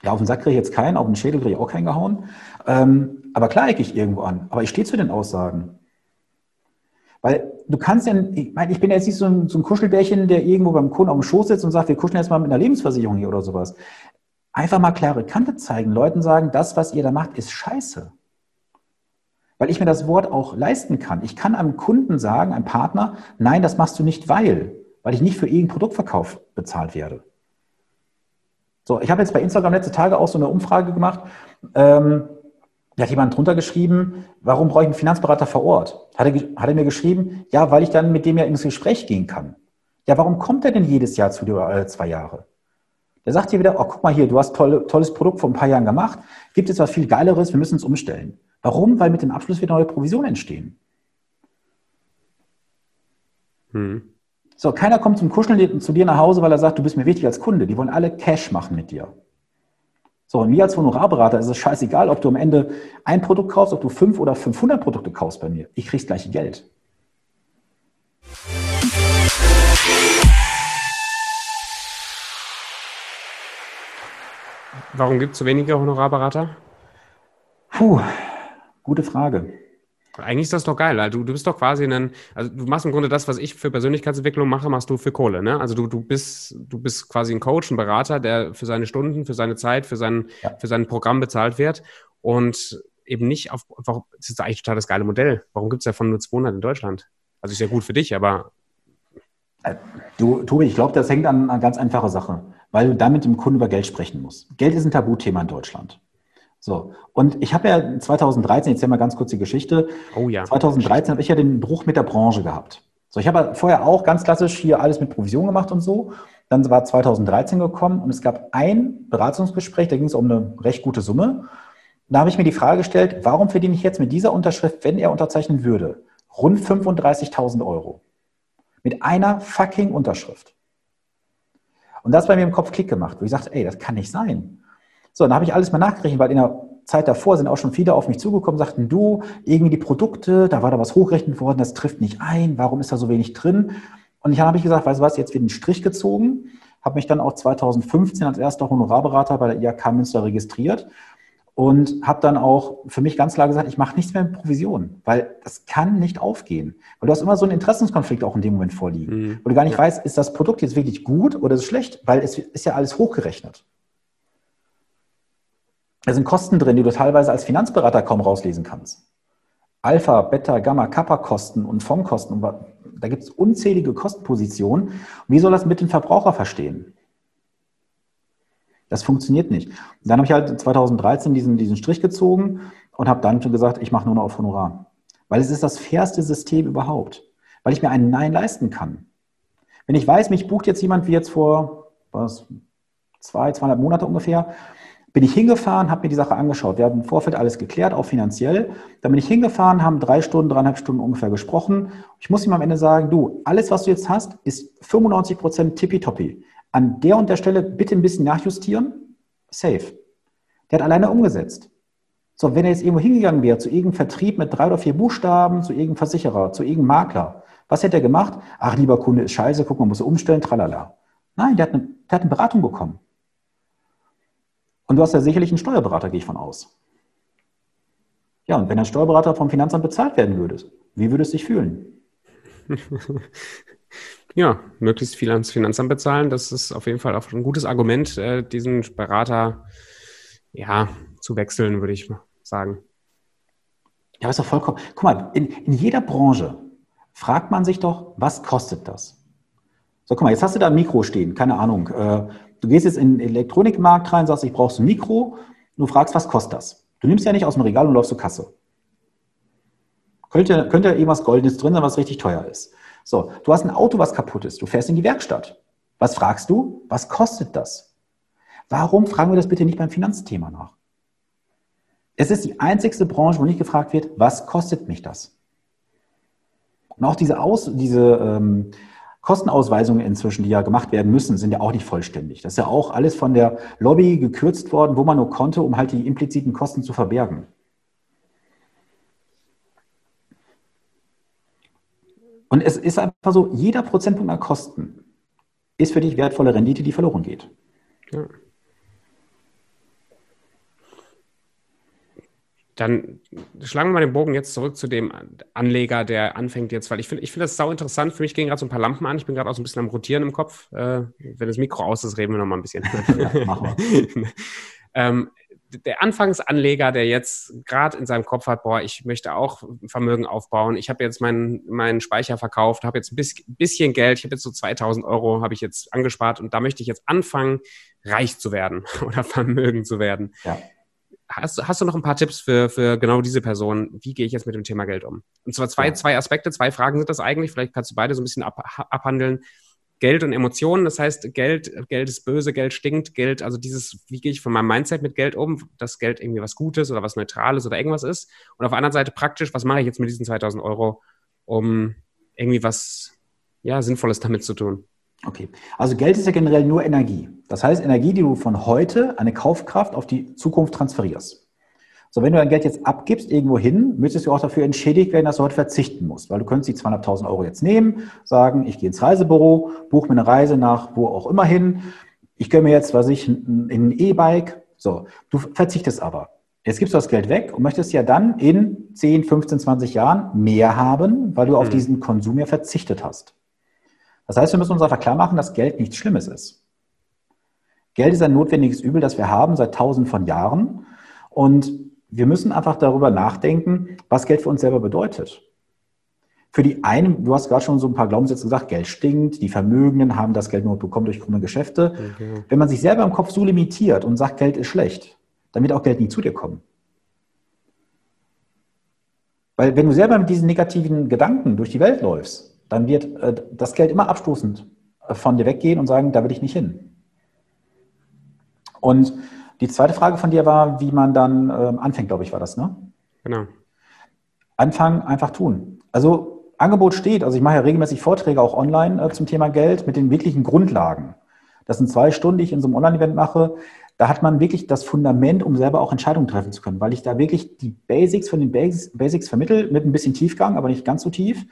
Ja, auf den Sack kriege ich jetzt keinen, auf den Schädel kriege ich auch keinen gehauen. Ähm, aber klar ecke ich irgendwo an. Aber ich stehe zu den Aussagen. Weil du kannst ja, ich meine, ich bin jetzt nicht so ein, so ein Kuschelbärchen, der irgendwo beim Kunden auf dem Schoß sitzt und sagt, wir kuscheln jetzt mal mit einer Lebensversicherung hier oder sowas. Einfach mal klare Kante zeigen, Leuten sagen, das, was ihr da macht, ist scheiße. Weil ich mir das Wort auch leisten kann. Ich kann einem Kunden sagen, einem Partner, nein, das machst du nicht, weil, weil ich nicht für irgendeinen Produktverkauf bezahlt werde. So, ich habe jetzt bei Instagram letzte Tage auch so eine Umfrage gemacht. Ähm, da hat jemand drunter geschrieben, warum brauche ich einen Finanzberater vor Ort? Hat er, hat er mir geschrieben, ja, weil ich dann mit dem ja ins Gespräch gehen kann. Ja, warum kommt er denn jedes Jahr zu dir alle zwei Jahre? Der sagt dir wieder, oh, guck mal hier, du hast tolle, tolles Produkt vor ein paar Jahren gemacht, gibt es was viel Geileres, wir müssen es umstellen. Warum? Weil mit dem Abschluss wieder neue Provisionen entstehen. Hm. So, keiner kommt zum Kuscheln zu dir nach Hause, weil er sagt, du bist mir wichtig als Kunde. Die wollen alle Cash machen mit dir. So, und mir als Honorarberater ist es scheißegal, ob du am Ende ein Produkt kaufst, ob du fünf oder 500 Produkte kaufst bei mir. Ich krieg's gleiche Geld. Warum gibt es so wenige Honorarberater? Puh, gute Frage. Eigentlich ist das doch geil. Also du, bist doch quasi ein, also du machst im Grunde das, was ich für Persönlichkeitsentwicklung mache, machst du für Kohle. Ne? Also du, du bist, du bist quasi ein Coach, ein Berater, der für seine Stunden, für seine Zeit, für sein, ja. für sein Programm bezahlt wird und eben nicht auf, auf das ist eigentlich total das geile Modell. Warum gibt es davon nur 200 in Deutschland? Also ist ja gut für dich, aber. Äh, du, Tobi, ich glaube, das hängt an einer ganz einfachen Sache, weil du damit dem Kunden über Geld sprechen musst. Geld ist ein Tabuthema in Deutschland. So, und ich habe ja 2013, jetzt mal ganz kurz die Geschichte. Oh ja. 2013 habe ich ja den Bruch mit der Branche gehabt. So, ich habe vorher auch ganz klassisch hier alles mit Provision gemacht und so. Dann war 2013 gekommen und es gab ein Beratungsgespräch, da ging es um eine recht gute Summe. Da habe ich mir die Frage gestellt, warum verdiene ich jetzt mit dieser Unterschrift, wenn er unterzeichnen würde, rund 35.000 Euro? Mit einer fucking Unterschrift. Und das bei mir im Kopf Klick gemacht, wo ich sagte, ey, das kann nicht sein. So, dann habe ich alles mal nachgerechnet, weil in der Zeit davor sind auch schon viele auf mich zugekommen, sagten, du, irgendwie die Produkte, da war da was hochrechnet worden, das trifft nicht ein, warum ist da so wenig drin? Und dann habe ich gesagt, weißt du was, jetzt wird ein Strich gezogen, habe mich dann auch 2015 als erster Honorarberater bei der IHK Münster registriert und habe dann auch für mich ganz klar gesagt, ich mache nichts mehr mit Provision, weil das kann nicht aufgehen. Weil du hast immer so einen Interessenskonflikt auch in dem Moment vorliegen, mhm. wo du gar nicht ja. weißt, ist das Produkt jetzt wirklich gut oder ist es schlecht, weil es ist ja alles hochgerechnet. Da sind Kosten drin, die du teilweise als Finanzberater kaum rauslesen kannst. Alpha, Beta, Gamma, Kappa-Kosten und Fondkosten. Da gibt es unzählige Kostenpositionen. wie soll das mit dem Verbraucher verstehen? Das funktioniert nicht. Und dann habe ich halt 2013 diesen, diesen Strich gezogen und habe dann schon gesagt, ich mache nur noch auf Honorar. Weil es ist das fairste System überhaupt. Weil ich mir einen Nein leisten kann. Wenn ich weiß, mich bucht jetzt jemand wie jetzt vor was, zwei, zweieinhalb Monate ungefähr, bin ich hingefahren, habe mir die Sache angeschaut. Wir haben im Vorfeld alles geklärt, auch finanziell. Dann bin ich hingefahren, haben drei Stunden, dreieinhalb Stunden ungefähr gesprochen. Ich muss ihm am Ende sagen, du, alles, was du jetzt hast, ist 95 Prozent tippitoppi. An der und der Stelle bitte ein bisschen nachjustieren. Safe. Der hat alleine umgesetzt. So, wenn er jetzt irgendwo hingegangen wäre, zu irgendeinem Vertrieb mit drei oder vier Buchstaben, zu irgendeinem Versicherer, zu irgendeinem Makler, was hätte er gemacht? Ach, lieber Kunde, ist scheiße, guck mal, muss er umstellen, tralala. Nein, der hat, eine, der hat eine Beratung bekommen. Und du hast ja sicherlich einen Steuerberater, gehe ich von aus. Ja, und wenn ein Steuerberater vom Finanzamt bezahlt werden würde, wie würde es sich fühlen? *laughs* ja, möglichst viel ans Finanzamt bezahlen, das ist auf jeden Fall auch ein gutes Argument, äh, diesen Berater ja, zu wechseln, würde ich sagen. Ja, ist doch vollkommen. Guck mal, in, in jeder Branche fragt man sich doch, was kostet das? So, guck mal, jetzt hast du da ein Mikro stehen, keine Ahnung. Äh, Du gehst jetzt in den Elektronikmarkt rein, sagst, ich brauche ein Mikro, du fragst, was kostet das? Du nimmst ja nicht aus dem Regal und läufst zur Kasse. Könnte, könnte irgendwas Goldenes drin sein, was richtig teuer ist. So, du hast ein Auto, was kaputt ist. Du fährst in die Werkstatt. Was fragst du? Was kostet das? Warum fragen wir das bitte nicht beim Finanzthema nach? Es ist die einzigste Branche, wo nicht gefragt wird, was kostet mich das? Und auch diese, Aus, diese ähm, Kostenausweisungen inzwischen, die ja gemacht werden müssen, sind ja auch nicht vollständig. Das ist ja auch alles von der Lobby gekürzt worden, wo man nur konnte, um halt die impliziten Kosten zu verbergen. Und es ist einfach so, jeder Prozentpunkt an Kosten ist für dich wertvolle Rendite, die verloren geht. Ja. Dann schlagen wir mal den Bogen jetzt zurück zu dem Anleger, der anfängt jetzt, weil ich finde ich finde das sau interessant. Für mich gehen gerade so ein paar Lampen an. Ich bin gerade auch so ein bisschen am Rotieren im Kopf. Äh, wenn das Mikro aus ist, reden wir noch mal ein bisschen. Ja, machen wir. *laughs* ähm, der Anfangsanleger, der jetzt gerade in seinem Kopf hat, boah, ich möchte auch Vermögen aufbauen. Ich habe jetzt meinen, meinen Speicher verkauft, habe jetzt ein bisschen Geld. Ich habe jetzt so 2000 Euro, habe ich jetzt angespart und da möchte ich jetzt anfangen, reich zu werden *laughs* oder Vermögen zu werden. Ja. Hast, hast du noch ein paar Tipps für, für genau diese Person? Wie gehe ich jetzt mit dem Thema Geld um? Und zwar zwei, zwei Aspekte, zwei Fragen sind das eigentlich. Vielleicht kannst du beide so ein bisschen ab, abhandeln. Geld und Emotionen, das heißt, Geld, Geld ist böse, Geld stinkt, Geld, also dieses, wie gehe ich von meinem Mindset mit Geld um, dass Geld irgendwie was Gutes oder was Neutrales oder irgendwas ist. Und auf der anderen Seite praktisch, was mache ich jetzt mit diesen 2000 Euro, um irgendwie was, ja, Sinnvolles damit zu tun? Okay, also Geld ist ja generell nur Energie. Das heißt, Energie, die du von heute, eine Kaufkraft auf die Zukunft transferierst. So, wenn du dein Geld jetzt abgibst irgendwo hin, müsstest du auch dafür entschädigt werden, dass du heute verzichten musst. Weil du könntest die 200.000 Euro jetzt nehmen, sagen, ich gehe ins Reisebüro, buche mir eine Reise nach wo auch immer hin. Ich gönne mir jetzt, was ich, in ein E-Bike. So, du verzichtest aber. Jetzt gibst du das Geld weg und möchtest ja dann in 10, 15, 20 Jahren mehr haben, weil du auf mhm. diesen Konsum ja verzichtet hast. Das heißt, wir müssen uns einfach klar machen, dass Geld nichts Schlimmes ist. Geld ist ein notwendiges Übel, das wir haben seit tausenden von Jahren. Und wir müssen einfach darüber nachdenken, was Geld für uns selber bedeutet. Für die einen, du hast gerade schon so ein paar Glaubenssätze gesagt, Geld stinkt, die Vermögenden haben das Geld nur bekommen durch krumme Geschäfte. Okay. Wenn man sich selber im Kopf so limitiert und sagt, Geld ist schlecht, dann wird auch Geld nie zu dir kommen. Weil wenn du selber mit diesen negativen Gedanken durch die Welt läufst, dann wird äh, das Geld immer abstoßend äh, von dir weggehen und sagen, da will ich nicht hin. Und die zweite Frage von dir war, wie man dann ähm, anfängt, glaube ich, war das, ne? Genau. Anfangen, einfach tun. Also Angebot steht, also ich mache ja regelmäßig Vorträge auch online äh, zum Thema Geld mit den wirklichen Grundlagen. Das sind zwei Stunden, die ich in so einem Online-Event mache. Da hat man wirklich das Fundament, um selber auch Entscheidungen treffen zu können, weil ich da wirklich die Basics von den Basics, Basics vermittel, mit ein bisschen Tiefgang, aber nicht ganz so tief.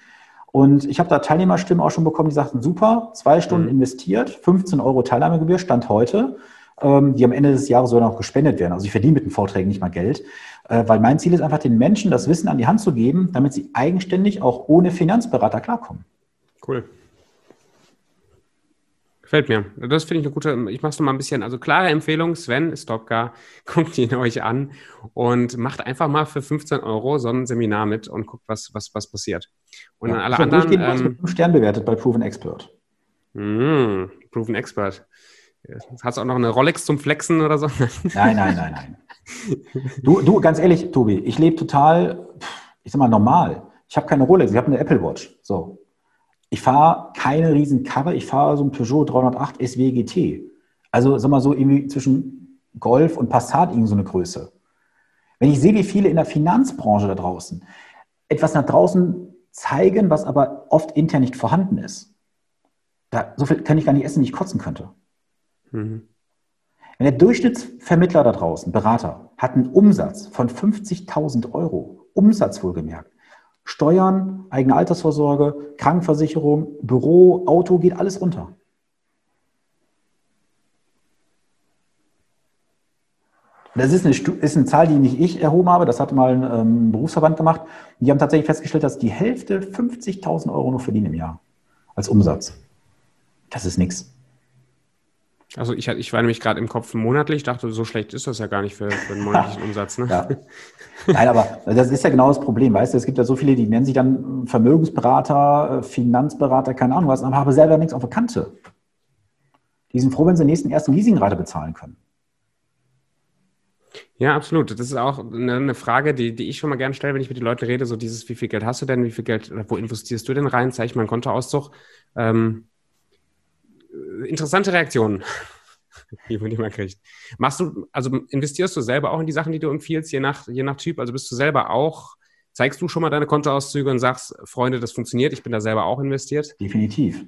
Und ich habe da Teilnehmerstimmen auch schon bekommen, die sagten, super, zwei Stunden mhm. investiert, 15 Euro Teilnahmegebühr, Stand heute, ähm, die am Ende des Jahres sogar noch gespendet werden. Also ich verdiene mit den Vorträgen nicht mal Geld, äh, weil mein Ziel ist einfach, den Menschen das Wissen an die Hand zu geben, damit sie eigenständig auch ohne Finanzberater klarkommen. Cool. Gefällt mir. Das finde ich eine gute, ich mache es nochmal ein bisschen, also klare Empfehlung, Sven Stopka, *laughs* guckt ihn euch an und macht einfach mal für 15 Euro so ein Seminar mit und guckt, was, was, was passiert. Und ja, alle anderen. Ähm, mit fünf Stern bewertet bei Proven Expert. Mh, Proven Expert. Hast du auch noch eine Rolex zum Flexen oder so? *laughs* Nein, nein, nein, nein. Du, du ganz ehrlich, Tobi, ich lebe total, ich sag mal, normal. Ich habe keine Rolex, ich habe eine Apple Watch. So. Ich fahre keine riesen Karre, ich fahre so ein Peugeot 308 SW GT. Also, sag mal so, irgendwie zwischen Golf und Passat irgendwie so eine Größe. Wenn ich sehe, wie viele in der Finanzbranche da draußen etwas nach draußen zeigen, was aber oft intern nicht vorhanden ist. Da, so viel kann ich gar nicht essen, wie ich kotzen könnte. Mhm. Wenn der Durchschnittsvermittler da draußen, Berater, hat einen Umsatz von 50.000 Euro, Umsatz wohlgemerkt, Steuern, eigene Altersvorsorge, Krankenversicherung, Büro, Auto, geht alles runter. Das ist eine, ist eine, Zahl, die nicht ich erhoben habe, das hat mal ein ähm, Berufsverband gemacht. Die haben tatsächlich festgestellt, dass die Hälfte 50.000 Euro nur verdienen im Jahr als Umsatz. Das ist nichts. Also ich, ich war nämlich gerade im Kopf monatlich, dachte, so schlecht ist das ja gar nicht für, für einen monatlichen *laughs* Umsatz. Ne? Ja. Nein, aber das ist ja genau das Problem, weißt du, es gibt ja so viele, die nennen sich dann Vermögensberater, äh, Finanzberater, keine Ahnung was, aber haben selber nichts auf der Kante. Die sind froh, wenn sie den nächsten ersten Leasingrate bezahlen können. Ja, absolut. Das ist auch eine, Frage, die, die ich schon mal gerne stelle, wenn ich mit den Leuten rede, so dieses, wie viel Geld hast du denn, wie viel Geld, wo investierst du denn rein, zeige ich mal einen Kontoauszug. Ähm, interessante Reaktionen, *laughs* die man immer kriegt. Machst du, also investierst du selber auch in die Sachen, die du empfiehlst, je nach, je nach Typ? Also bist du selber auch, zeigst du schon mal deine Kontoauszüge und sagst, Freunde, das funktioniert, ich bin da selber auch investiert? Definitiv.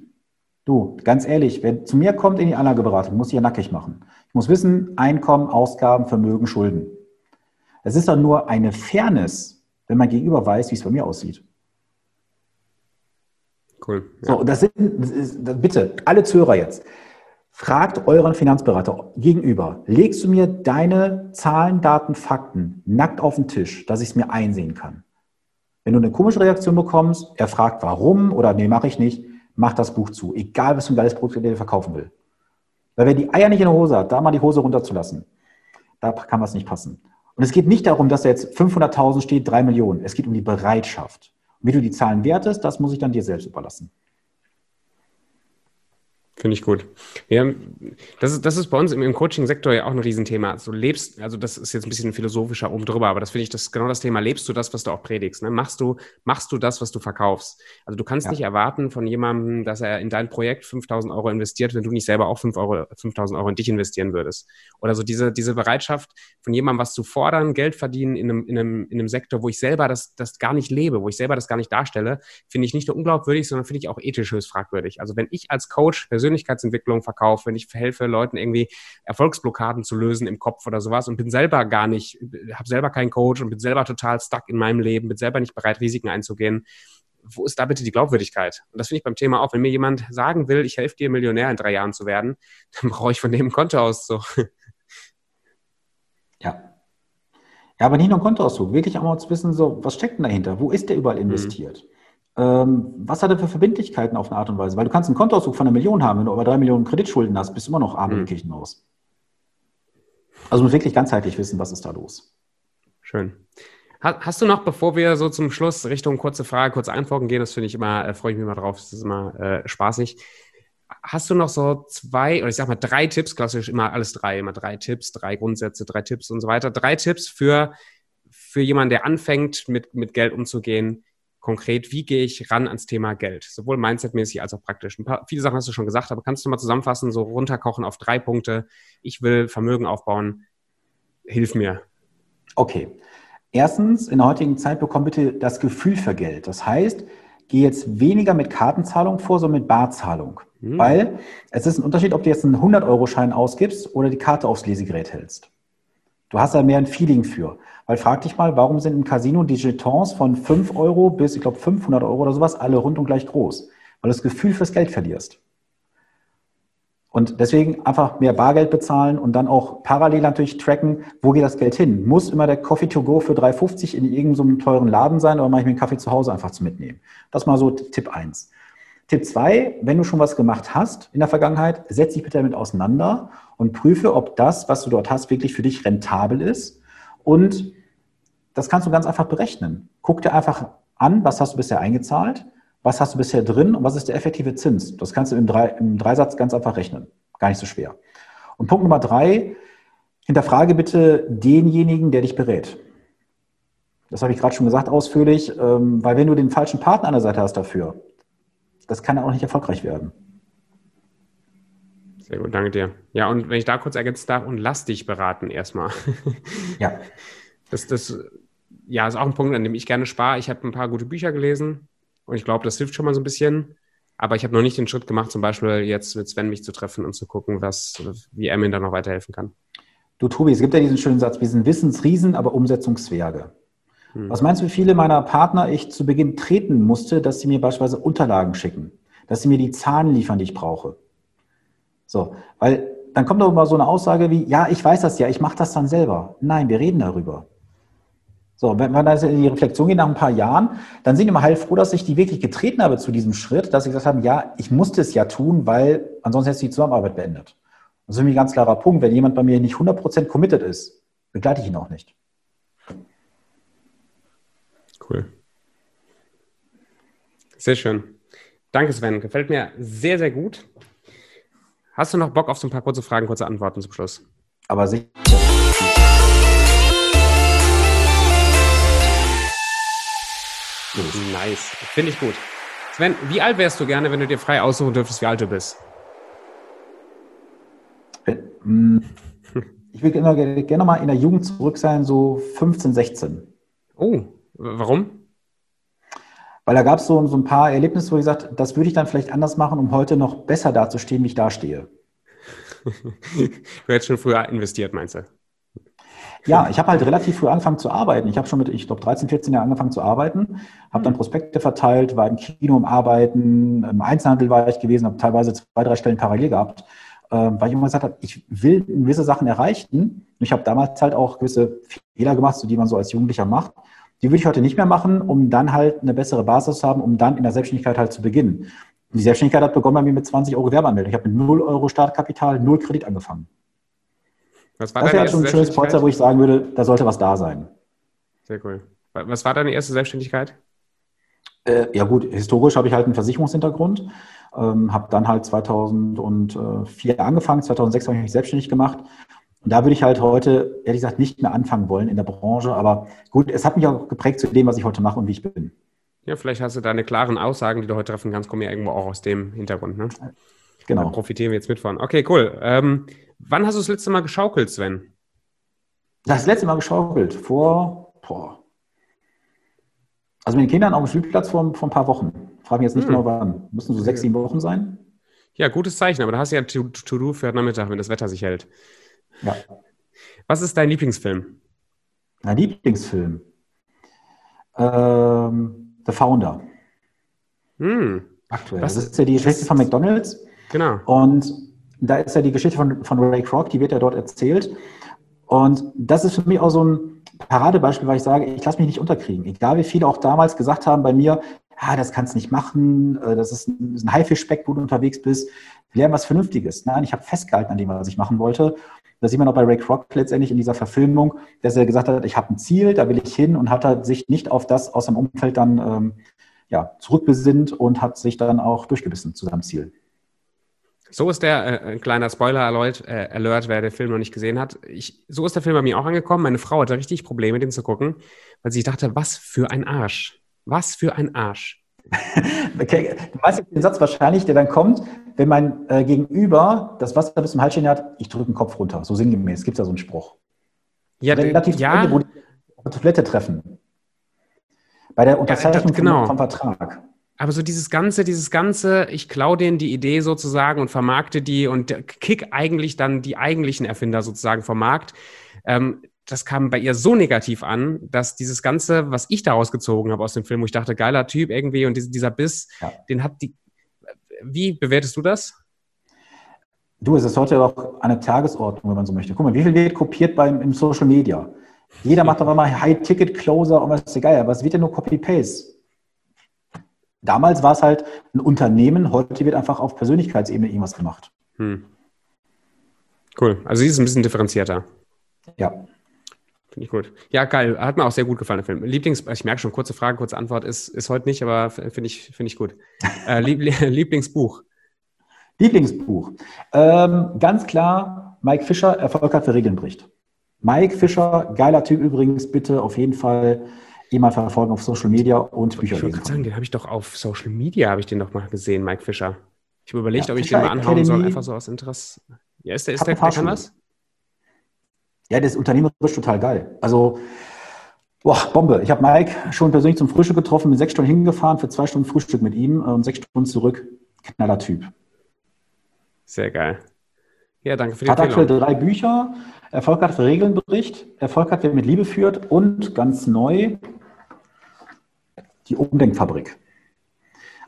Du, ganz ehrlich, wer zu mir kommt in die Anlageberatung, muss ich ja nackig machen. Ich muss wissen, Einkommen, Ausgaben, Vermögen, Schulden. Es ist dann nur eine Fairness, wenn man gegenüber weiß, wie es bei mir aussieht. Cool. Ja. So, das sind, das ist, bitte, alle Zuhörer jetzt. Fragt euren Finanzberater gegenüber, legst du mir deine Zahlen, Daten, Fakten nackt auf den Tisch, dass ich es mir einsehen kann? Wenn du eine komische Reaktion bekommst, er fragt warum oder nee, mache ich nicht, mach das Buch zu. Egal, was für ein geiles Produkt er verkaufen will. Weil wer die Eier nicht in der Hose hat, da mal die Hose runterzulassen, da kann was nicht passen. Und es geht nicht darum, dass da jetzt 500.000 steht, 3 Millionen. Es geht um die Bereitschaft. Wie du die Zahlen wertest, das muss ich dann dir selbst überlassen. Finde ich gut. Ja, das, ist, das ist bei uns im, im Coaching-Sektor ja auch ein Riesenthema. Also lebst, also das ist jetzt ein bisschen philosophischer oben drüber, aber das finde ich das genau das Thema. Lebst du das, was du auch predigst? Ne? Machst du, machst du das, was du verkaufst? Also du kannst ja. nicht erwarten von jemandem, dass er in dein Projekt 5000 Euro investiert, wenn du nicht selber auch 5 Euro, 5000 Euro in dich investieren würdest. Oder so diese, diese Bereitschaft von jemandem, was zu fordern, Geld verdienen in einem, in einem, in einem Sektor, wo ich selber das, das gar nicht lebe, wo ich selber das gar nicht darstelle, finde ich nicht nur unglaubwürdig, sondern finde ich auch ethisch höchst fragwürdig. Also wenn ich als Coach persönlich Persönlichkeitsentwicklung verkaufe, wenn ich helfe, Leuten irgendwie Erfolgsblockaden zu lösen im Kopf oder sowas und bin selber gar nicht, habe selber keinen Coach und bin selber total stuck in meinem Leben, bin selber nicht bereit, Risiken einzugehen. Wo ist da bitte die Glaubwürdigkeit? Und das finde ich beim Thema auch. Wenn mir jemand sagen will, ich helfe dir, Millionär in drei Jahren zu werden, *laughs* dann brauche ich von dem ein Konto aus so. Ja. Ja, aber nicht nur ein Kontoauszug, wirklich auch mal zu wissen, so, was steckt denn dahinter? Wo ist der überall mhm. investiert? Mhm. Ähm, was hat er für Verbindlichkeiten auf eine Art und Weise? Weil du kannst einen Kontoauszug von einer Million haben, wenn du aber drei Millionen Kreditschulden hast, bist du immer noch arm im Kirchenhaus. Also muss wirklich ganzheitlich wissen, was ist da los. Schön. Hast du noch, bevor wir so zum Schluss Richtung kurze Frage, kurze Antworten gehen, das finde ich immer, äh, freue ich mich immer drauf, das ist immer äh, spaßig. Hast du noch so zwei, oder ich sag mal drei Tipps, klassisch immer alles drei, immer drei Tipps, drei Grundsätze, drei Tipps und so weiter. Drei Tipps für, für jemanden, der anfängt, mit, mit Geld umzugehen, konkret, wie gehe ich ran ans Thema Geld? Sowohl mindsetmäßig als auch praktisch. Ein paar, viele Sachen hast du schon gesagt, aber kannst du mal zusammenfassen, so runterkochen auf drei Punkte. Ich will Vermögen aufbauen. Hilf mir. Okay. Erstens, in der heutigen Zeit bekomm bitte das Gefühl für Geld. Das heißt, geh jetzt weniger mit Kartenzahlung vor, sondern mit Barzahlung. Hm. Weil es ist ein Unterschied, ob du jetzt einen 100-Euro-Schein ausgibst oder die Karte aufs Lesegerät hältst. Du hast da mehr ein Feeling für. Weil frag dich mal, warum sind im Casino die Jetons von 5 Euro bis, ich glaube, 500 Euro oder sowas alle rund und gleich groß? Weil du das Gefühl fürs Geld verlierst. Und deswegen einfach mehr Bargeld bezahlen und dann auch parallel natürlich tracken, wo geht das Geld hin? Muss immer der Coffee to go für 3,50 in irgendeinem teuren Laden sein oder mache ich mir einen Kaffee zu Hause einfach zu mitnehmen? Das mal so Tipp 1. Tipp 2, wenn du schon was gemacht hast in der Vergangenheit, setz dich bitte damit auseinander und prüfe, ob das, was du dort hast, wirklich für dich rentabel ist und das kannst du ganz einfach berechnen. Guck dir einfach an, was hast du bisher eingezahlt, was hast du bisher drin und was ist der effektive Zins. Das kannst du im, drei, im Dreisatz ganz einfach rechnen. Gar nicht so schwer. Und Punkt Nummer drei, hinterfrage bitte denjenigen, der dich berät. Das habe ich gerade schon gesagt ausführlich, ähm, weil wenn du den falschen Partner an der Seite hast dafür, das kann auch nicht erfolgreich werden. Sehr gut, danke dir. Ja, und wenn ich da kurz ergänzen darf, und lass dich beraten erstmal. *laughs* Ja. Das, das ja, ist auch ein Punkt, an dem ich gerne spare. Ich habe ein paar gute Bücher gelesen und ich glaube, das hilft schon mal so ein bisschen. Aber ich habe noch nicht den Schritt gemacht, zum Beispiel jetzt mit Sven mich zu treffen und zu gucken, was, wie er mir da noch weiterhelfen kann. Du, Tobi, es gibt ja diesen schönen Satz, wir sind Wissensriesen, aber Umsetzungszwerge. Hm. Was meinst du, wie viele meiner Partner ich zu Beginn treten musste, dass sie mir beispielsweise Unterlagen schicken, dass sie mir die Zahlen liefern, die ich brauche? So, weil dann kommt doch immer so eine Aussage wie, ja, ich weiß das ja, ich mache das dann selber. Nein, wir reden darüber. So, wenn man dann in die Reflexion geht nach ein paar Jahren, dann sind immer heilfroh, dass ich die wirklich getreten habe zu diesem Schritt, dass sie gesagt haben, ja, ich musste es ja tun, weil ansonsten hätte sich die Zusammenarbeit beendet. Das ist für ein ganz klarer Punkt. Wenn jemand bei mir nicht 100% committed ist, begleite ich ihn auch nicht. Cool. Sehr schön. Danke, Sven. Gefällt mir sehr, sehr gut. Hast du noch Bock auf so ein paar kurze Fragen, kurze Antworten zum Schluss? Aber sicher. Nice. Finde ich gut. Sven, wie alt wärst du gerne, wenn du dir frei aussuchen dürftest, wie alt du bist? Hm, ich will gerne, gerne mal in der Jugend zurück sein, so 15, 16. Oh, warum? Weil da gab es so, so ein paar Erlebnisse, wo ich gesagt das würde ich dann vielleicht anders machen, um heute noch besser dazustehen, wie ich dastehe. du hättest schon früher investiert, meinst du? Ja, ich habe halt relativ früh angefangen zu arbeiten. Ich habe schon mit, ich glaube, 13, 14 Jahren angefangen zu arbeiten, habe dann hm. Prospekte verteilt, war im Kino im Arbeiten, im Einzelhandel war ich gewesen, habe teilweise zwei, drei Stellen parallel gehabt, äh, weil ich immer gesagt habe, ich will gewisse Sachen erreichen. Und ich habe damals halt auch gewisse Fehler gemacht, so die man so als Jugendlicher macht. Die würde ich heute nicht mehr machen, um dann halt eine bessere Basis zu haben, um dann in der Selbstständigkeit halt zu beginnen. Und die Selbstständigkeit hat begonnen bei mir mit 20 Euro Gewerbeanmeldung. Ich habe mit 0 Euro Startkapital, 0 Kredit angefangen. Was war das wäre schon ein schönes Polster, wo ich sagen würde, da sollte was da sein. Sehr cool. Was war deine erste Selbstständigkeit? Äh, ja gut, historisch habe ich halt einen Versicherungshintergrund, ähm, habe dann halt 2004 angefangen, 2006 habe ich mich selbstständig gemacht. Und da würde ich halt heute, ehrlich gesagt, nicht mehr anfangen wollen in der Branche. Aber gut, es hat mich auch geprägt zu dem, was ich heute mache und wie ich bin. Ja, vielleicht hast du deine klaren Aussagen, die du heute treffen kannst, kommen ja irgendwo auch aus dem Hintergrund. Ne? Genau. Da profitieren wir jetzt mit von. Okay, cool. Ähm, Wann hast du das letzte Mal geschaukelt, Sven? Das letzte Mal geschaukelt? Vor, boah. Also mit den Kindern auf dem Spielplatz vor, vor ein paar Wochen. Frage mich jetzt nicht hm. genau wann. Müssen so sechs, sieben Wochen sein? Ja, gutes Zeichen, aber da hast du ja To-Do für heute Nachmittag, wenn das Wetter sich hält. Ja. Was ist dein Lieblingsfilm? Mein Lieblingsfilm? Ähm, The Founder. Hm. Aktuell. Das ist ja die Geschichte von McDonalds. Genau. Und da ist ja die Geschichte von, von Ray Kroc, die wird ja dort erzählt. Und das ist für mich auch so ein Paradebeispiel, weil ich sage, ich lasse mich nicht unterkriegen. Egal wie viele auch damals gesagt haben bei mir, ja, das kannst du nicht machen, äh, das ist ein, Haifischspeck, wo du unterwegs bist. Wir lernen was Vernünftiges. Nein, ich habe festgehalten an dem, was ich machen wollte. Das sieht man auch bei Ray Kroc letztendlich in dieser Verfilmung, dass er gesagt hat, ich habe ein Ziel, da will ich hin und hat er sich nicht auf das aus seinem Umfeld dann ähm, ja, zurückbesinnt und hat sich dann auch durchgebissen zu seinem Ziel. So ist der, äh, ein kleiner Spoiler-Alert, äh, Alert, wer den Film noch nicht gesehen hat. Ich, so ist der Film bei mir auch angekommen. Meine Frau hatte richtig Probleme, den zu gucken, weil sie dachte, was für ein Arsch. Was für ein Arsch. *laughs* okay. Du weißt jetzt den Satz wahrscheinlich, der dann kommt, wenn mein äh, Gegenüber das Wasser bis zum Hals stehen hat, ich drücke den Kopf runter. So sinngemäß. Gibt es da so einen Spruch. Ja, relativ ja. Ende, wo die auf der Toilette treffen. Bei der Unterzeichnung ja, das, genau. vom Vertrag. Aber so dieses ganze, dieses ganze, ich klaue denen die Idee sozusagen und vermarkte die und kick eigentlich dann die eigentlichen Erfinder sozusagen vom Markt. Ähm, das kam bei ihr so negativ an, dass dieses Ganze, was ich daraus gezogen habe aus dem Film, wo ich dachte, geiler Typ irgendwie und dieser Biss, ja. den hat die. Wie bewertest du das? Du, es ist heute auch eine Tagesordnung, wenn man so möchte. Guck mal, wie viel wird kopiert beim, im Social Media? Jeder macht doch immer High-Ticket-Closer und was ist egal. Was wird denn nur Copy-Paste? Damals war es halt ein Unternehmen, heute wird einfach auf Persönlichkeitsebene irgendwas gemacht. Hm. Cool. Also sie ist ein bisschen differenzierter. Ja. Finde ich gut. Ja, geil. Hat mir auch sehr gut gefallen, der Film. Lieblings, ich merke schon, kurze Frage, kurze Antwort ist, ist heute nicht, aber finde ich, finde ich gut. *laughs* Äh, *laughs* Lieblingsbuch. Lieblingsbuch. Ähm, ganz klar, Mike Fischer, Erfolg hat für Regeln bricht. Mike Fischer, geiler Typ übrigens, bitte auf jeden Fall die mal verfolgen auf Social Media und Bücher ich lesen. sagen, den habe ich doch auf Social Media, habe ich den doch mal gesehen, Mike Fischer. Ich habe überlegt, ja, ob ich den mal anhauen Academy. soll, einfach so aus Interesse. Ja, ist der, ist der, der kann was? Ja, das unternehmerisch total geil. Also, boah, Bombe. Ich habe Mike schon persönlich zum Frühstück getroffen, bin sechs Stunden hingefahren für zwei Stunden Frühstück mit ihm und sechs Stunden zurück. Knaller Typ. Sehr geil. Ja, danke für die Hat aktuell drei Bücher. Erfolg hat für Regelnbericht, Erfolg hat, wer mit Liebe führt und ganz neu die Umdenkfabrik.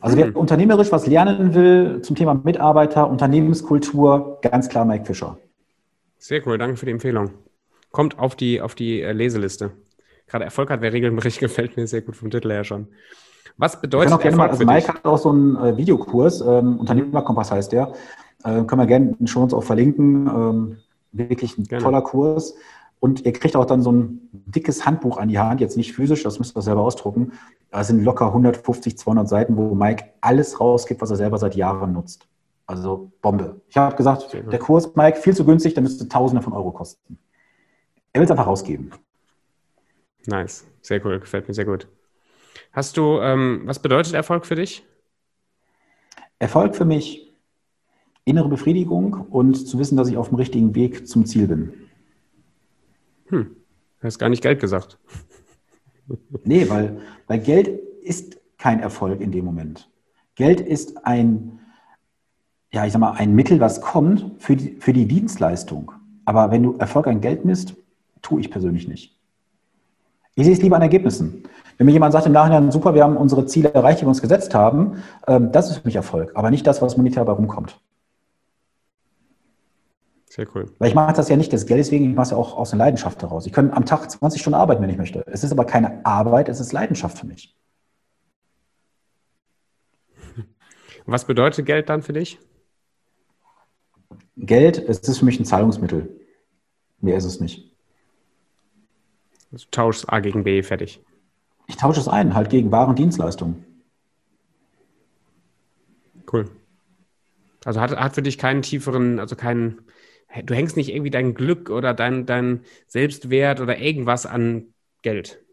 Also wer mhm. unternehmerisch was lernen will zum Thema Mitarbeiter, Unternehmenskultur, ganz klar Mike Fischer. Sehr cool, danke für die Empfehlung. Kommt auf die, auf die äh, Leseliste. Gerade Erfolg hat, wer Regelnbericht *laughs* gefällt mir sehr gut vom Titel her schon. Was bedeutet Erfolg mal, also Mike hat auch so einen äh, Videokurs, ähm, Unternehmerkompass heißt der. Äh, können wir gerne schon uns auch verlinken. Ähm, wirklich ein gerne. toller Kurs. Und ihr kriegt auch dann so ein dickes Handbuch an die Hand, jetzt nicht physisch, das müsst ihr selber ausdrucken. Da sind locker 150, 200 Seiten, wo Mike alles rausgibt, was er selber seit Jahren nutzt. Also Bombe. Ich habe gesagt, der Kurs, Mike, viel zu günstig, der müsste Tausende von Euro kosten. Er will es einfach rausgeben. Nice, sehr cool, gefällt mir sehr gut. Hast du, ähm, was bedeutet Erfolg für dich? Erfolg für mich, innere Befriedigung und zu wissen, dass ich auf dem richtigen Weg zum Ziel bin. Hm, du hast gar nicht Geld gesagt. *laughs* Nee, weil, weil Geld ist kein Erfolg in dem Moment. Geld ist ein, ja, ich sag mal, ein Mittel, was kommt für die, für die Dienstleistung. Aber wenn du Erfolg an Geld misst, tue ich persönlich nicht. Ich sehe es lieber an Ergebnissen. Wenn mir jemand sagt im Nachhinein, super, wir haben unsere Ziele erreicht, die wir uns gesetzt haben, ähm, das ist für mich Erfolg, aber nicht das, was monetär dabei rumkommt. Sehr cool. Weil ich mache das ja nicht des Geldes wegen, ich mache es ja auch aus einer Leidenschaft heraus. Ich kann am Tag 20 Stunden arbeiten, wenn ich möchte. Es ist aber keine Arbeit, es ist Leidenschaft für mich. Was bedeutet Geld dann für dich? Geld, es ist für mich ein Zahlungsmittel. Mehr ist es nicht. Du tauschst A gegen B, fertig. Ich tausche es ein, halt gegen Waren und Dienstleistungen. Cool. Also hat, hat für dich keinen tieferen, also keinen, du hängst nicht irgendwie dein Glück oder dein, dein Selbstwert oder irgendwas an Geld.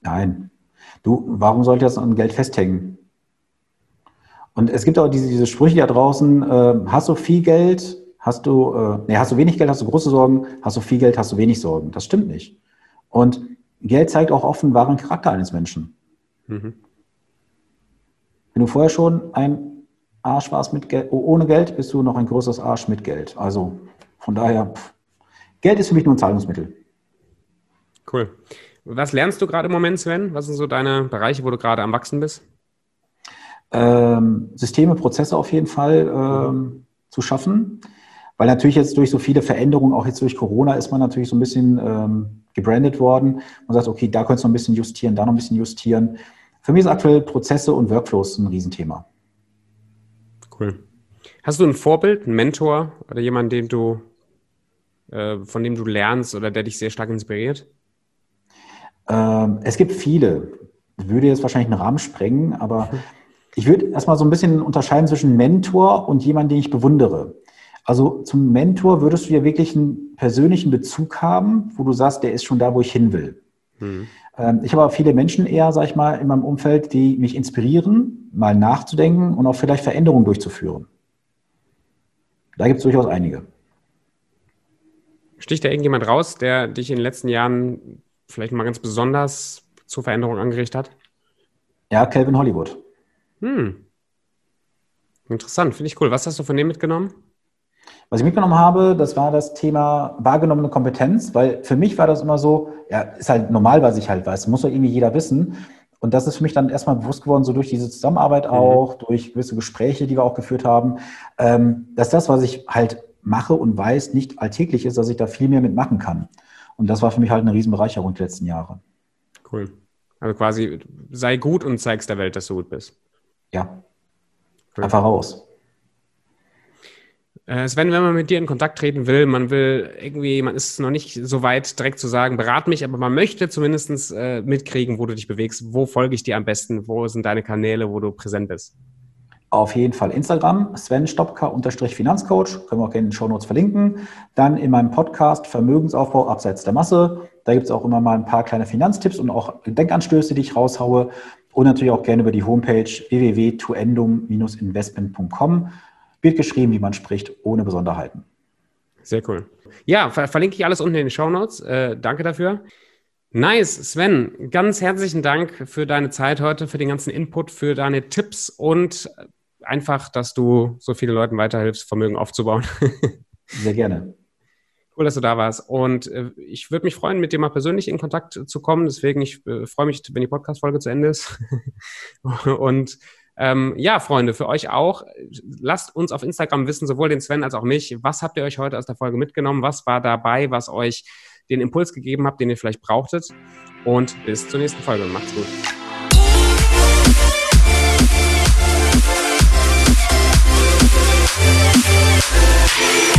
Nein. Du, warum sollte das an Geld festhängen? Und es gibt auch diese, diese Sprüche da draußen, äh, hast du viel Geld, hast du, äh, nee, hast du wenig Geld, hast du große Sorgen, hast du viel Geld, hast du wenig Sorgen. Das stimmt nicht. Und Geld zeigt auch oft den wahren Charakter eines Menschen. Mhm. Wenn du vorher schon ein Arsch warst mit Geld, ohne Geld, bist du noch ein größeres Arsch mit Geld. Also von daher, pff, Geld ist für mich nur ein Zahlungsmittel. Cool. Was lernst du gerade im Moment, Sven? Was sind so deine Bereiche, wo du gerade am Wachsen bist? Ähm, Systeme, Prozesse auf jeden Fall ähm, zu schaffen. Weil natürlich jetzt durch so viele Veränderungen, auch jetzt durch Corona, ist man natürlich so ein bisschen ähm, gebrandet worden. Man sagt, okay, da könntest du noch ein bisschen justieren, da noch ein bisschen justieren. Für mich ist aktuell Prozesse und Workflows ein Riesenthema. Cool. Hast du ein Vorbild, einen Mentor oder jemanden, den du, äh, von dem du lernst oder der dich sehr stark inspiriert? Ähm, es gibt viele. Würde jetzt wahrscheinlich einen Rahmen sprengen, aber *laughs* ich würde erstmal so ein bisschen unterscheiden zwischen Mentor und jemanden, den ich bewundere. Also zum Mentor würdest du ja wirklich einen persönlichen Bezug haben, wo du sagst, der ist schon da, wo ich hin will. Mhm. Ich habe aber viele Menschen eher, sag ich mal, in meinem Umfeld, die mich inspirieren, mal nachzudenken und auch vielleicht Veränderungen durchzuführen. Da gibt es durchaus einige. Sticht da irgendjemand raus, der dich in den letzten Jahren vielleicht mal ganz besonders zur Veränderung angerichtet hat? Ja, Calvin Hollywood. Hm. Interessant, finde ich cool. Was hast du von dem mitgenommen? Was ich mitgenommen habe, das war das Thema wahrgenommene Kompetenz, weil für mich war das immer so, ja, ist halt normal, was ich halt weiß, muss doch irgendwie jeder wissen. Und das ist für mich dann erstmal bewusst geworden, so durch diese Zusammenarbeit mhm. auch, mhm. durch gewisse Gespräche, die wir auch geführt haben, ähm, dass das, was ich halt mache und weiß, nicht alltäglich ist, dass ich da viel mehr mitmachen kann. Und das war für mich halt eine Riesenbereicherung die letzten Jahre. Cool. Also quasi sei gut und zeigst der Welt, dass du gut bist. Ja. Cool. Einfach raus. Äh, Sven, wenn man mit dir in Kontakt treten will, man will irgendwie, man ist noch nicht so weit direkt zu sagen, berat mich, aber man möchte zumindest äh, mitkriegen, wo du dich bewegst. Wo folge ich dir am besten? Wo sind deine Kanäle, wo du präsent bist? Auf jeden Fall Instagram, Sven Stopka-Finanzcoach, können wir auch gerne in den Show Notes verlinken. Dann in meinem Podcast Vermögensaufbau abseits der Masse. Da gibt es auch immer mal ein paar kleine Finanztipps und auch Denkanstöße, die ich raushaue. Und natürlich auch gerne über die Homepage www.tuendum-investment.com wird geschrieben, wie man spricht, ohne Besonderheiten. Sehr cool. Ja, ver verlinke ich alles unten in den Show Notes. Äh, danke dafür. Nice, Sven, ganz herzlichen Dank für deine Zeit heute, für den ganzen Input, für deine Tipps und einfach, dass du so viele Leuten weiterhilfst, Vermögen aufzubauen. *laughs* Sehr gerne. Cool, dass du da warst. Und äh, ich würde mich freuen, mit dir mal persönlich in Kontakt zu kommen. Deswegen, ich äh, freue mich, wenn die Podcast-Folge zu Ende ist. *laughs* und ähm, ja, Freunde, für euch auch. Lasst uns auf Instagram wissen, sowohl den Sven als auch mich, was habt ihr euch heute aus der Folge mitgenommen? Was war dabei, was euch den Impuls gegeben habt, den ihr vielleicht brauchtet? Und bis zur nächsten Folge. Macht's gut. Yeah.